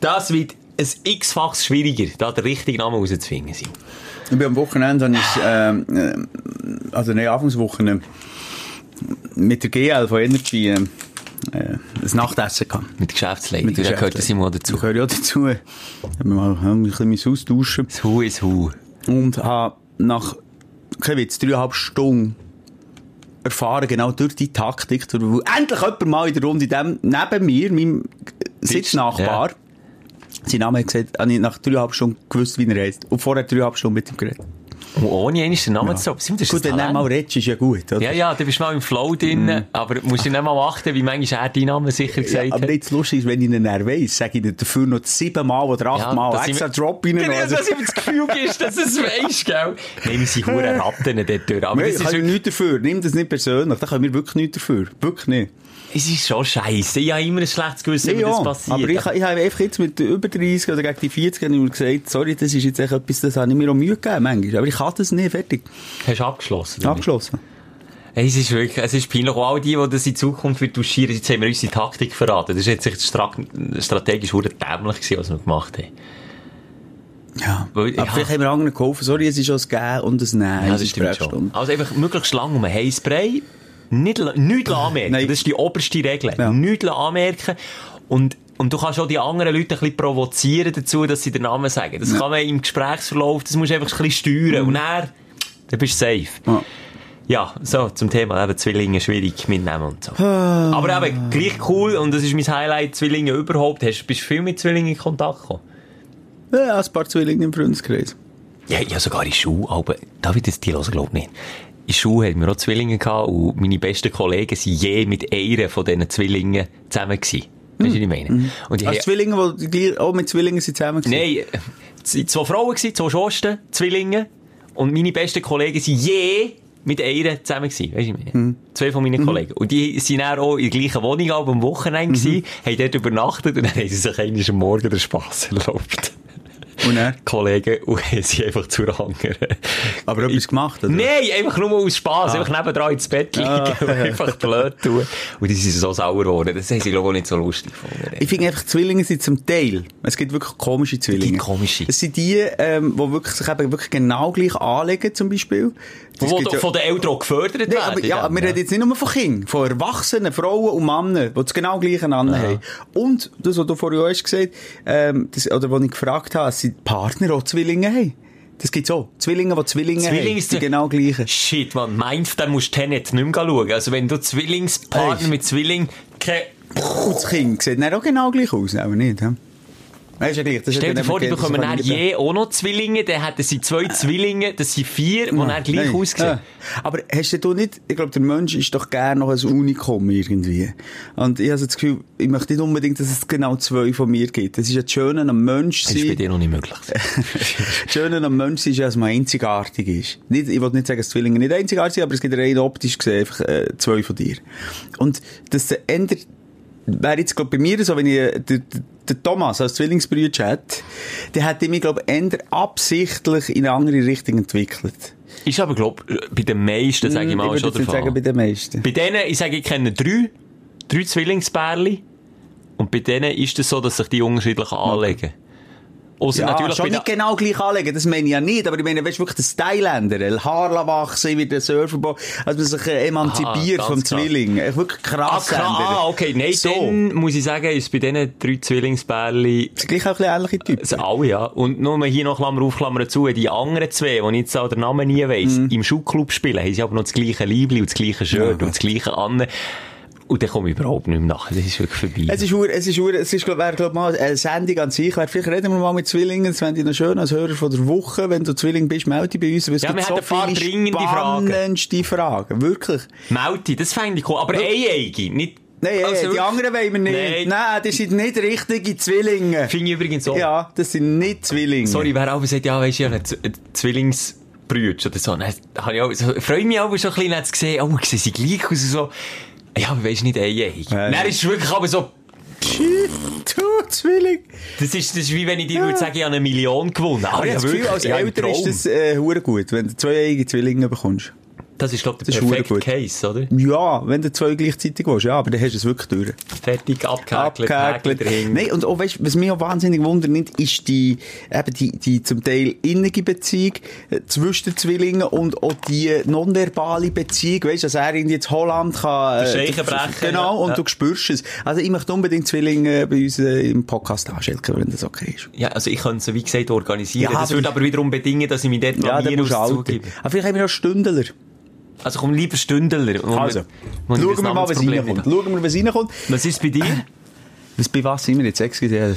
das wird ein x-faches schwieriger, da den richtigen Namen rauszufinden. Sind. Ich bin am Wochenende, habe ich, äh, also nein, Anfangswochenende, mit der GL von Energy, äh, ein Nachtessen gehabt. Mit Geschäftsleitung. Mit da gehört das immer dazu. Gehört ja dazu. Ich habe mal ein bisschen duschen. Das Hu ist Hu. Und habe nach, kein Witz, dreieinhalb Stunden erfahren, genau durch die Taktik, wo endlich jemand mal in der Runde dem, neben mir, meinem Sitznachbar, ja. sein Name hat gesagt, habe ich nach dreieinhalb Stunden gewusst, wie er heißt. Und vorher dreieinhalb Stunden mit ihm geredet. Und ohne einen den Namen ja. zu sagen. Gut, wenn du mal redest, ist ja gut, oder? Ja, ja, du bist mal im Flow drin, mm. aber musst du nicht mal achten, wie manchmal er deinen Namen sicher gesagt ja, aber hat. Aber jetzt lustig ist, wenn ich ihn weiss, sage ich ihn dafür noch siebenmal oder achtmal ja, extra Drop rein. Genau, also. dass ich das Gefühl ist, dass es weisst, gell? Nein, wir sind hure Ratten dort durch. Aber das ist wirklich... nichts dafür. Nimm das nicht persönlich. Da können wir wirklich nichts dafür. Wirklich nicht. Es ist schon scheiße. Ich habe immer ein schlechtes Gewissen, wenn ja, das passiert. Aber ich, ich habe einfach jetzt mit über 30 oder gegen die 40 habe gesagt, sorry, das ist jetzt echt etwas, das habe ich mir auch Mühe gegeben manchmal. Aber ich kann das nicht, fertig. Hast du abgeschlossen? Abgeschlossen. Hey, es ist wirklich, es ist peinlich. Auch all die, die das in Zukunft wird duschieren, jetzt haben wir unsere Taktik verraten. Das war jetzt strategisch dämlich gewesen, was wir gemacht haben. Ja. Weil, aber ja. vielleicht haben wir anderen geholfen. Sorry, es ist auch ein Gehen und ein Nein. Ja, das stimmt schon. Also einfach möglichst lang um ein Heißspray nicht, nichts anmerken. Nein. Das ist die oberste Regel. Ja. Nichts anmerken. Und, und du kannst auch die anderen Leute ein bisschen provozieren dazu, dass sie den Namen sagen. Das ja. kann man im Gesprächsverlauf, das musst du einfach ein bisschen steuern. Mhm. Und dann, dann bist du safe. Ja. Ja, so, zum Thema eben Zwillinge schwierig mitnehmen und so. Ah. Aber eben, gleich cool, und das ist mein Highlight, Zwillinge überhaupt. Hast, bist du viel mit Zwillingen in Kontakt gekommen? Ja, ein paar Zwillinge im Freundeskreis. Ja, ja, sogar in Schule, aber ich das die hören, glaube ich nicht in der Schule hatten wir auch Zwillinge gehabt und meine besten Kollegen waren je mit einer von diesen Zwillingen zusammen gewesen. Weißt du, was ich meine? Mhm. Und die also Zwillinge, die auch mit Zwillingen sind zusammen gewesen? Nein, zwei Frauen gewesen, zwei Schwestern, Zwillinge. Und meine besten Kollegen waren je mit einer zusammen gewesen. Weißt du, ich meine? Mhm. Zwei von meinen mhm. Kollegen. Und die sind dann auch in der gleichen Wohnung, am Wochenende mhm. gewesen, haben dort übernachtet und dann haben sie sich eigentlich am Morgen den Spass erlaubt. Und er? Kollegen und sie einfach zu anderen. Aber etwas gemacht, oder? Nein, einfach nur aus Spass. Ah. Einfach nebendran ins Bett liegen ah. und einfach blöd tun. Und die sind so sauer geworden. Das haben sie, glaube ich, nicht so lustig gefunden. Ich finde einfach, Zwillinge sind zum Teil, es gibt wirklich komische Zwillinge. Es komische. Es sind die, ähm, die wirklich, sich eben wirklich genau gleich anlegen, zum Beispiel. Wo ja, von den Eltern gefördert nee, werden. Aber, ja, ja, wir reden jetzt nicht nur von Kindern, von Erwachsenen, Frauen und Männern, die das genau gleiche haben. Und das, was du vorhin auch hast gesagt, ähm, das, oder was ich gefragt habe, sind Partner auch Zwillinge haben. Das gibt's auch. Zwillinge, die Zwillinge Zwillinge haben, sind genau gleiche. Shit, man, meinst dann musst du Tenet nicht mehr schauen. Also wenn du Zwillingspartner hey. mit Zwilling... Und das Kind sieht dann auch genau gleich aus, aber nicht, ja? Weißt du, das Stell dir vor, die bekommen dann je auch noch Zwillinge, dann hätten sie zwei Zwillinge, das sind vier, die dann gleich Nein. aussehen. Ja. Aber hast du nicht, ich glaube, der Mensch ist doch gerne noch ein Unikum irgendwie. Und ich habe das Gefühl, ich möchte nicht unbedingt, dass es genau zwei von mir gibt. Das ist ja das Schöne am Mensch sein. Das ist bei dir noch nicht möglich. das Schöne am Mensch ist ja, dass man einzigartig ist. Nicht, ich will nicht sagen, dass Zwillinge nicht einzigartig sind, aber es gibt rein optisch gesehen einfach äh, zwei von dir. Und der ändert wäre jetzt, glaube bei mir so, wenn ich äh, den, den Thomas als Zwillingsbrüder hat, der hat mich, glaube ich, eher absichtlich in eine andere Richtung entwickelt. Ist aber, glaube bei den meisten, sage ich mm, mal, ich schon der Fall. sagen, bei den meisten. Bei denen, ich sage, ich kenne drei, drei Zwillingspärchen. Und bei denen ist es so, dass sich die unterschiedlich anlegen. Okay. Ausser ja, natürlich schon nicht genau gleich anlegen, das meine ich ja nicht, aber ich meine, weißt du, wirklich das Style ändern, Haare wachsen, wie der Surferball, also man sich äh, emanzipiert Aha, vom Zwilling, krass. wirklich krass ah, ändern. Ah, okay, nein, so. dann muss ich sagen, ist bei diesen drei Zwillingspärchen... sind gleich auch ein ähnliche Typen. Also alle, ja. Und nur mal hier noch Klammer auf, Klammer zu, die anderen zwei, die ich jetzt auch den Namen nie weiss, mm. im Schulclub spielen, haben sie aber noch das gleiche Liebli und das gleiche Shirt ja. und das gleiche an. Und dann komme ich überhaupt nicht mehr nach. Das ist wirklich vorbei. Es ist, es ist, es ist, glaub, wäre, glaub, mal eine Sendung an sich. Vielleicht reden wir mal mit Zwillingen. Das fände ich noch schön als Hörer von der Woche. Wenn du Zwilling bist, melde dich bei uns. Es ja, wir haben so ein paar dringende Fragen. Fragen. Wirklich. Melde das fände ich cool. Aber eineige, nicht Nein, also, die anderen wollen wir nicht. Nein. Nein, das sind nicht richtige Zwillinge. Finde ich übrigens so. Ja, das sind nicht Zwillinge. Sorry, wer auch sagt, ja, weisst du, ja, ein Zwillingsbrüder oder so. Dann habe ich auch, so, freue mich auch so ein bisschen zu sehen, oh, sehen sie gleich aus, so. Ja, aber weisst nicht einjährig. Ja, Dann ist wirklich aber so, Du Zwilling. Das ist, das ist wie wenn ich dir ja. würde sagen, ich habe eine Million gewonnen. Aber, aber ich habe das Gefühl, als Eltern ist das äh, gut, wenn du zwei eigene Zwillinge bekommst. Das ist, glaube ich, der perfekte Case, oder? Ja, wenn du zwei gleichzeitig willst, ja, aber dann hast du es wirklich durch. Fertig, abgehäkelt, abgehäkelt. Nein, und auch, weißt, was mich auch wahnsinnig wundert, ist die, eben die, die zum Teil innige Beziehung äh, zwischen den Zwillingen und auch die nonverbale Beziehung, weißt, dass er in jetzt Holland kann, äh, brechen. Genau, und ja. du spürst es. Also ich möchte unbedingt Zwillinge bei uns äh, im Podcast anstellen, wenn das okay ist. Ja, also ich könnte es, wie gesagt, organisieren. Ja, das würde aber wiederum bedingen, dass ich mich dort ja, ja, zugebe. Aber vielleicht haben wir noch Stündler. Also komm, lieber Stündler. Also, schauen wir mal, was reinkommt. Schauen wir, was reinkommt. Was ist bei dir? Was, bei was sind wir jetzt? Excuse,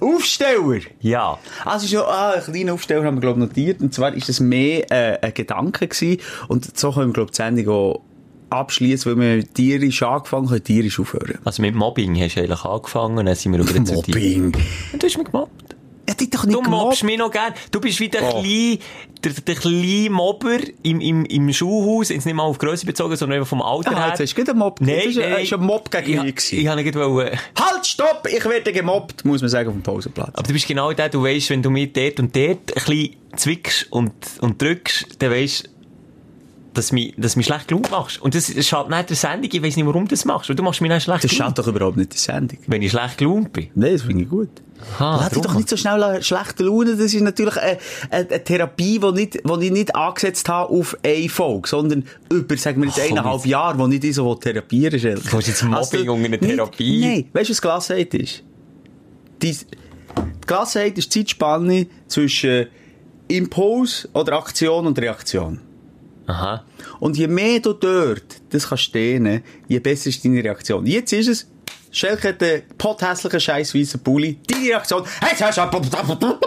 Aufsteller! Ja. Also, schon, ah, einen kleinen Aufsteller haben wir, glaube ich, notiert. Und zwar ist das mehr äh, ein Gedanke gewesen. Und so können wir, glaube ich, die Sendung auch abschließen, weil wir tierisch angefangen haben, tierisch aufhören. Also mit Mobbing hast du eigentlich angefangen und dann sind wir über Mobbing? Du hast mich gemobbt. Ja, die doch nicht du mobbst mich noch gern. Du bist wie der oh. kleine, der, der kleine Mobber im, im, im Schulhaus, jetzt nicht mal auf Größe bezogen, sondern einfach vom Alter ah, her. Jetzt hast du einen Mob. Nein, das ist, nein, ist ein Mob gegen ich, mich Ich, ich habe nicht wollen... Halt, stopp! Ich werde gemobbt, muss man sagen, auf dem Pausenplatz. Aber du bist genau der, du weißt, wenn du mir dort und dort ein bisschen zwickst und, und drückst, dann weißt dass du mich, dass mich schlecht gelaunt machst. Und das schadet nicht der Sendung. Ich weiß nicht, warum du das machst. Und du machst mich nicht schlecht Das schadet doch überhaupt nicht die Sendung. Wenn ich schlecht gelaunt bin? Nein, das finde ich gut. Aha, Lass dich doch nicht so schnell schlechte Laune. Das ist natürlich eine, eine, eine Therapie, die, nicht, die ich nicht angesetzt habe auf eine Folge, sondern über, sagen wir jetzt, eineinhalb Jahre, wo ich dich so therapieren will. Du hast jetzt Mobbing und eine Therapie? Nein. Weißt du, was Glasheit ist? Die, Glasheit ist die Zeitspanne zwischen Impuls oder Aktion und Reaktion. Aha. Und je mehr du dort das kannst stehen, je besser ist deine Reaktion. Jetzt ist es, Schelke hat einen pothässlichen scheiß weißen Pulli. Deine Reaktion, jetzt hast du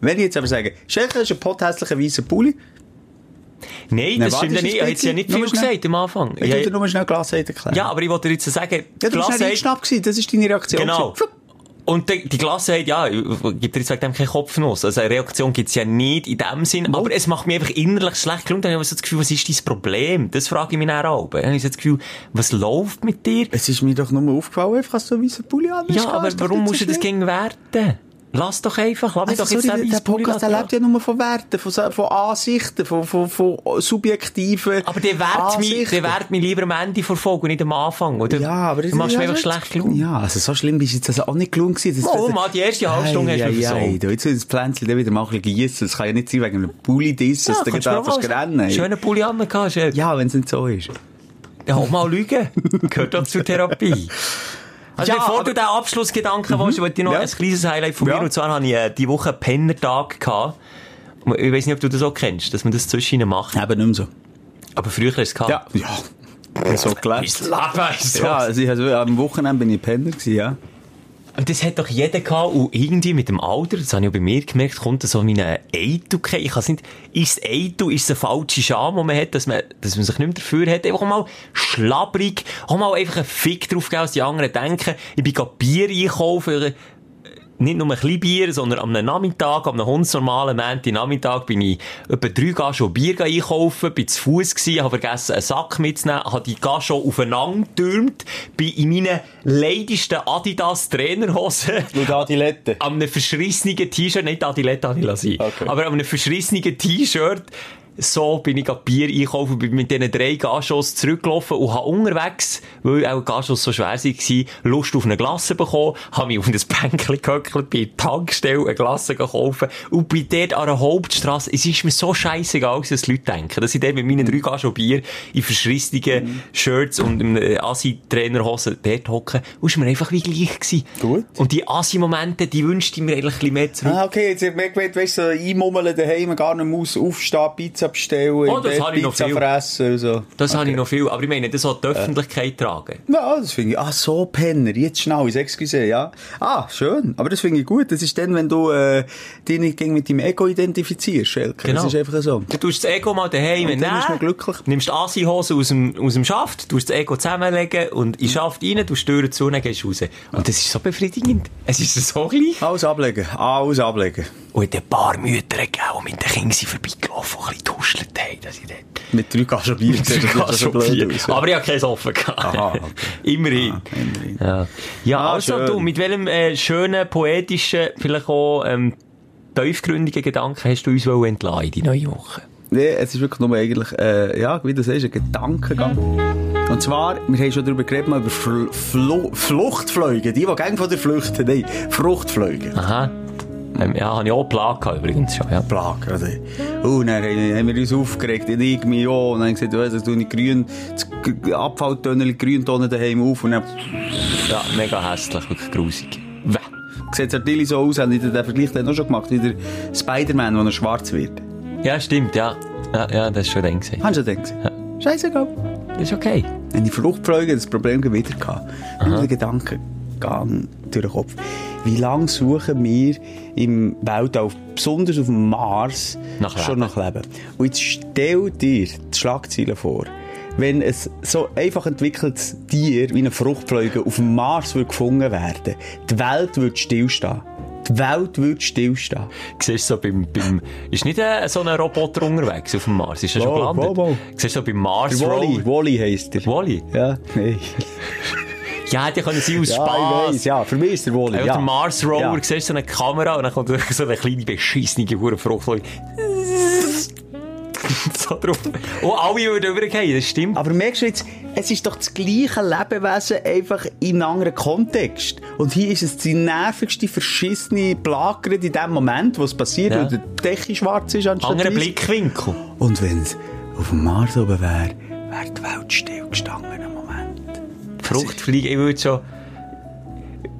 Wenn ich jetzt aber sage, Schelke ist ein pothässlicher weißer Pulli, Nein, das stimmt nicht. Ich habe jetzt ja nicht viel gesagt am Anfang. Ich wollte nur schnell Glasseite erklären. Ja, aber ich wollte dir jetzt sagen... Ja, du bist nicht schnapp das ist deine Reaktion. Genau. Und die, die Klasse hat, ja, gibt dir jetzt wegen keinen Kopfnuss. Also eine Reaktion gibt's ja nicht in dem Sinn, no. aber es macht mich einfach innerlich schlecht gelungen. Dann habe ich so das Gefühl, was ist dein Problem? Das frage ich mich dann auch. Dann habe ich so das Gefühl, was läuft mit dir? Es ist mir doch nur aufgefallen, einfach so wie so Pulli an. Ja, aber warum musst du das gegen werten? Lass doch einfach, lass mich also, doch jetzt sorry, der Podcast, der lebt ja nur von Werten, von, von Ansichten, von, von, von subjektiven Aber der wert mich, der wert mich lieber am Ende Folge und nicht am Anfang, oder? Ja, aber du machst mir einfach schlecht gelungen. Ja, also so schlimm bist jetzt also auch nicht gelungen gewesen. Oh, mal, die erste halbe Stunde hast du mir versorgt. Du, jetzt das Pflänzchen wieder mal ein bisschen gießen. Das kann ja nicht sein wegen einem Pulli-Diss, dass ja, du da fast rennen. Schöner Pulli an Ja, wenn es nicht so ist. Ja, auch mal lügen. Gehört doch zur Therapie. Also ja, bevor du den Abschlussgedanken mhm. willst, wollte ich noch ja. ein kleines Highlight von mir. Ja. Und zwar hatte ich äh, die Woche einen Pennertag gehabt. Ich weiß nicht, ob du das auch kennst, dass man das zwischen macht. Eben nicht mehr so. Aber früher hast du es gehabt. Ja, ja. So gelernt. Mein ist so. Ja, also ich, also, am Wochenende bin ich Penner gewesen, ja. Und das hat doch jeder gehabt. Und irgendwie mit dem Alter, das habe ich auch bei mir gemerkt, kommt so meine Eitu Ich kann es nicht, ist Eitu, ist es ein falscher Scham, den man hat, dass man, dass man sich nicht mehr dafür hat. Einfach mal schlabrig, auch mal einfach einen Fick drauf geben, was die anderen denken. Ich bin Bier einkaufen, nicht nur ein bisschen Bier, sondern am Nachmittag, am hundsnormalen Nachmittag, bin ich etwa drei Gaschen Bier einkaufen, bin zu Fuß gewesen, habe vergessen, einen Sack mitzunehmen, habe die Gaschen aufeinander getürmt, bin in meinen leidesten Adidas Trainerhosen. Und Adilette? An einem verschrissenen T-Shirt, nicht Adilette lassen, okay. aber an einem verschrissenen T-Shirt, so bin ich Bier einkaufen, bin mit diesen drei Gashos zurückgelaufen und habe unterwegs, weil auch Gashos so schwer waren, Lust auf eine Glasse bekommen, habe mich auf ein Bänkchen gehöckelt, bei der Tankstelle eine Glasse gekauft und bin dort an der Hauptstrasse, es ist mir so scheißegal, dass die Leute denken, dass ich dort mit meinen drei Gashos Bier in verschrissenen mhm. Shirts und einem Assi-Trainerhosen dort hocke und es war mir einfach wie gleich gewesen. Gut. Und die Assi-Momente, die wünschte ich mir eigentlich ein bisschen mehr zurück. Ah, okay, jetzt habe ich gemerkt, weißt du, so einmummeln daheim, gar nicht muss aufstehen, Pizza Pizza bestellen, oh, das habe ich noch viel. fressen so. Das okay. habe ich noch viel, aber ich meine, das soll die Öffentlichkeit ja. tragen. Ja, das finde ich, ah, so Penner, jetzt schnell, ich excuse, ja. Ah, schön, aber das finde ich gut, das ist dann, wenn du, äh, dich nicht mit deinem Ego identifizierst, Schelke. Genau. Das ist einfach so. Du tust das Ego mal daheim und dann bist du glücklich. nimmst Asi-Hose aus dem, aus dem Schaft, tust das Ego zusammenlegen und in Schaft rein, du Türen zu und gehst raus. Und das ist so befriedigend. Es ist so gleich. Alles ablegen, alles ablegen. Und ein paar Mütter gegeben, mit den Kindern vorbeigelaufen und ein bisschen tuschelt haben, dass ich dort... Mit drei Gaschen Bier das schon blöd aus. Aber ich habe keins offen gehabt. Aha, okay. immerhin. Ah, immerhin. Ja, ja ah, also schön. du, mit welchem äh, schönen, poetischen, vielleicht auch ähm, tiefgründigen Gedanken hast du uns entlassen in die neue Woche? Nee, es ist wirklich nur eigentlich, äh, ja, wie du sagst, ein Gedankengang. Und zwar, wir haben schon darüber geredet, mal über Fl Fl Fluchtflüge. Die, die gegen von der Flüchten, nein, Fruchtflüge. Aha. Ähm, ja, habe ich auch Plage übrigens schon, ja. Plage, also. Oh, dann haben wir uns aufgeregt, und ich mich auch. Und dann haben gesagt, weißt du, du grün, das Abfalltunnel, Grüntonnen daheim auf und dann... Ja, mega hässlich, wirklich grusig. Wäh. Sieht natürlich so aus, haben die den Vergleich dann auch schon gemacht, wie der Spider-Man, wenn er schwarz wird. Ja, stimmt, ja. Ja, ja das ist schon den gesehen. Hast du den gesehen? Ja. Scheißegal. Ist okay. Wenn die Fruchtflüge das Problem wieder gehabt. Nur der Gedankengang durch den Kopf. Wie lange suchen wir im Weltall, besonders auf dem Mars, nach schon nach Leben? Und jetzt stell dir die Schlagzeilen vor. Wenn ein so einfach entwickeltes Tier wie eine Fruchtfliege auf dem Mars würde gefunden werden, die Welt würde stillstehen. Die Welt würde stillstehen. Siehst du so beim, beim, ist nicht äh, so ein Roboter unterwegs auf dem Mars? Ist er schon gelandet? Wow, wow. Siehst so beim Mars Wally, Wally heisst er. Wally? Ja, nein. Ja, die können sie aus ja, Spaß. Ich weiss, ja, für mich ist der Wally. Ja, Ja. der Mars Rover, Ja. siehst du so eine Kamera und dann kommt so eine kleine beschissene Hurenfrucht. so drauf. Und alle würden übergehen, das stimmt. Aber merkst du jetzt, es ist doch das gleiche Lebewesen, einfach in einem anderen Kontext. Und hier ist es die nervigste, verschissene Plage in dem Moment, wo es passiert, Ja. weil der Decke schwarz ist anstatt Anderer. Blickwinkel. Und wenn es auf dem Mars oben wäre, wäre die Welt stillgestanden. Fruchtfliegen, ich würde schon,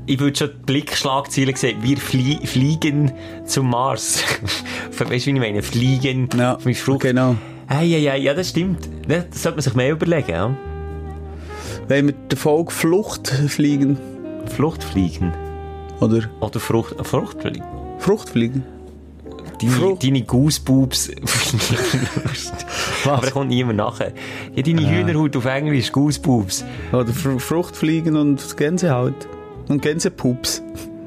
ich würde schon die Blickschlagzeilen sehen. Wir flie fliegen zum Mars. weißt du, wie ich meine? Fliegen. Ja, mit Frucht. genau. Hey, hey, hey, ja, das stimmt. Das sollte man sich mehr überlegen, ja. Wenn wir der Folge Flucht fliegen, Fluchtfliegen. oder Oder Frucht, Fruchtfliegen. Frucht fliegen. Deine, Frucht. deine Gooseboobs. Aber da kommt niemand nachher. Ja, deine Hühnerhaut auf Englisch, Gooseboobs. Oder Fr Frucht fliegen und Gänsehaut. Und Gänsepups.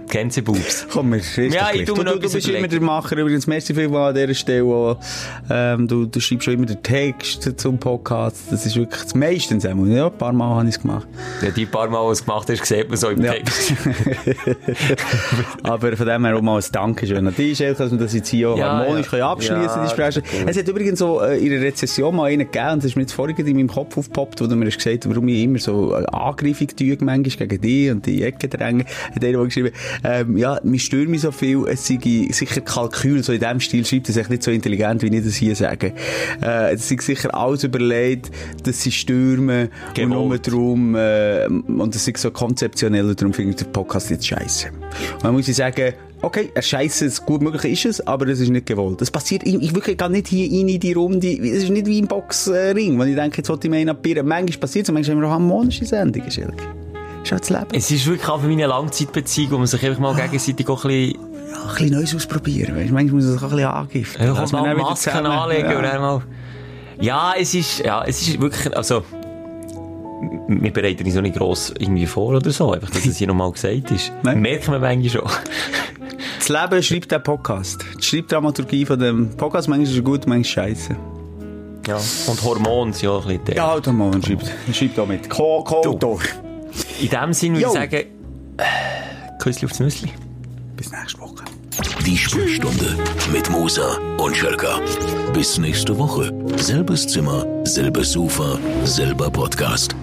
Gänseboobs. Komm, wir ist Ja, doch ich gleich. tu mir du, noch du, du bist immer überlegen. der Macher. Übrigens, merci vielmal an dieser Stelle. auch. Ähm, du, du schreibst schon immer den Text zum Podcast. Das ist wirklich das meistens einmal. Ja, ein paar Mal habe ich es gemacht. Ja, die paar Mal, was du gemacht hast, sieht man so im Ja. Text. Aber von dem her auch mal ein Dankeschön an dich, Elke, dass wir das jetzt hier Ja, harmonisch ja. abschließen Ja, die. Es hat übrigens so äh, in der Rezession mal einen gegeben, und das ist mir jetzt vorhin in meinem Kopf aufgepoppt, wo du mir hast gesagt warum ich immer so äh, angreifig tue, manchmal gegen dich und die Ecke dränge. Hat einer geschrieben, ähm, ja, mich stört mich so viel, es sei sicher Kalkül, so in dem Stil schreibt, das ist echt nicht so intelligent, wie ich das hier sage. Äh, es sei sicher alles überlegt, dass sie stürmen und Gewollt. nur darum, äh, und es ist so konzeptionell, und darum finde ich den Podcast jetzt scheiße. Und dann muss ich sagen, okay, scheiße, es gut möglich ist es, aber das ist nicht gewollt. Das passiert, ich, ich wirklich gar nicht hier rein in die Runde, es ist nicht wie im Boxring, wenn ich denke, jetzt wollte ich mir einen. Manchmal passiert es, und manchmal haben wir auch harmonische Sendungen, Schilke. Halt das Leben. Es ist wirklich auch für meine Langzeitbeziehung, wo man sich einfach mal gegenseitig auch ein bisschen, Ja, ein bisschen Neues ausprobieren, weißt manchmal muss man sich auch ein bisschen angiften. ja, Dass mal Masken zusammen- anlegen ja. und dann mal, ja, es ist, ja, es ist wirklich, also, wir bereiten uns noch nicht gross irgendwie vor oder so, einfach, dass es hier nochmal gesagt ist. Nein. Merken wir manchmal schon. Das Leben schreibt der Podcast. Die Schreibdramaturgie von dem Podcast, manchmal ist gut, manchmal scheiße. Ja. Und Hormone sind auch ein bisschen Ja, halt man schreibt, schreibt auch mit. Ko Kotor. In dem Sinn würde ich sagen, äh, Küssli aufs Nüssli. Bis nächste Woche. Die Sprechstunde mit Musa und Schelka. Bis nächste Woche. Selbes Zimmer, selbes Sofa, selber Podcast.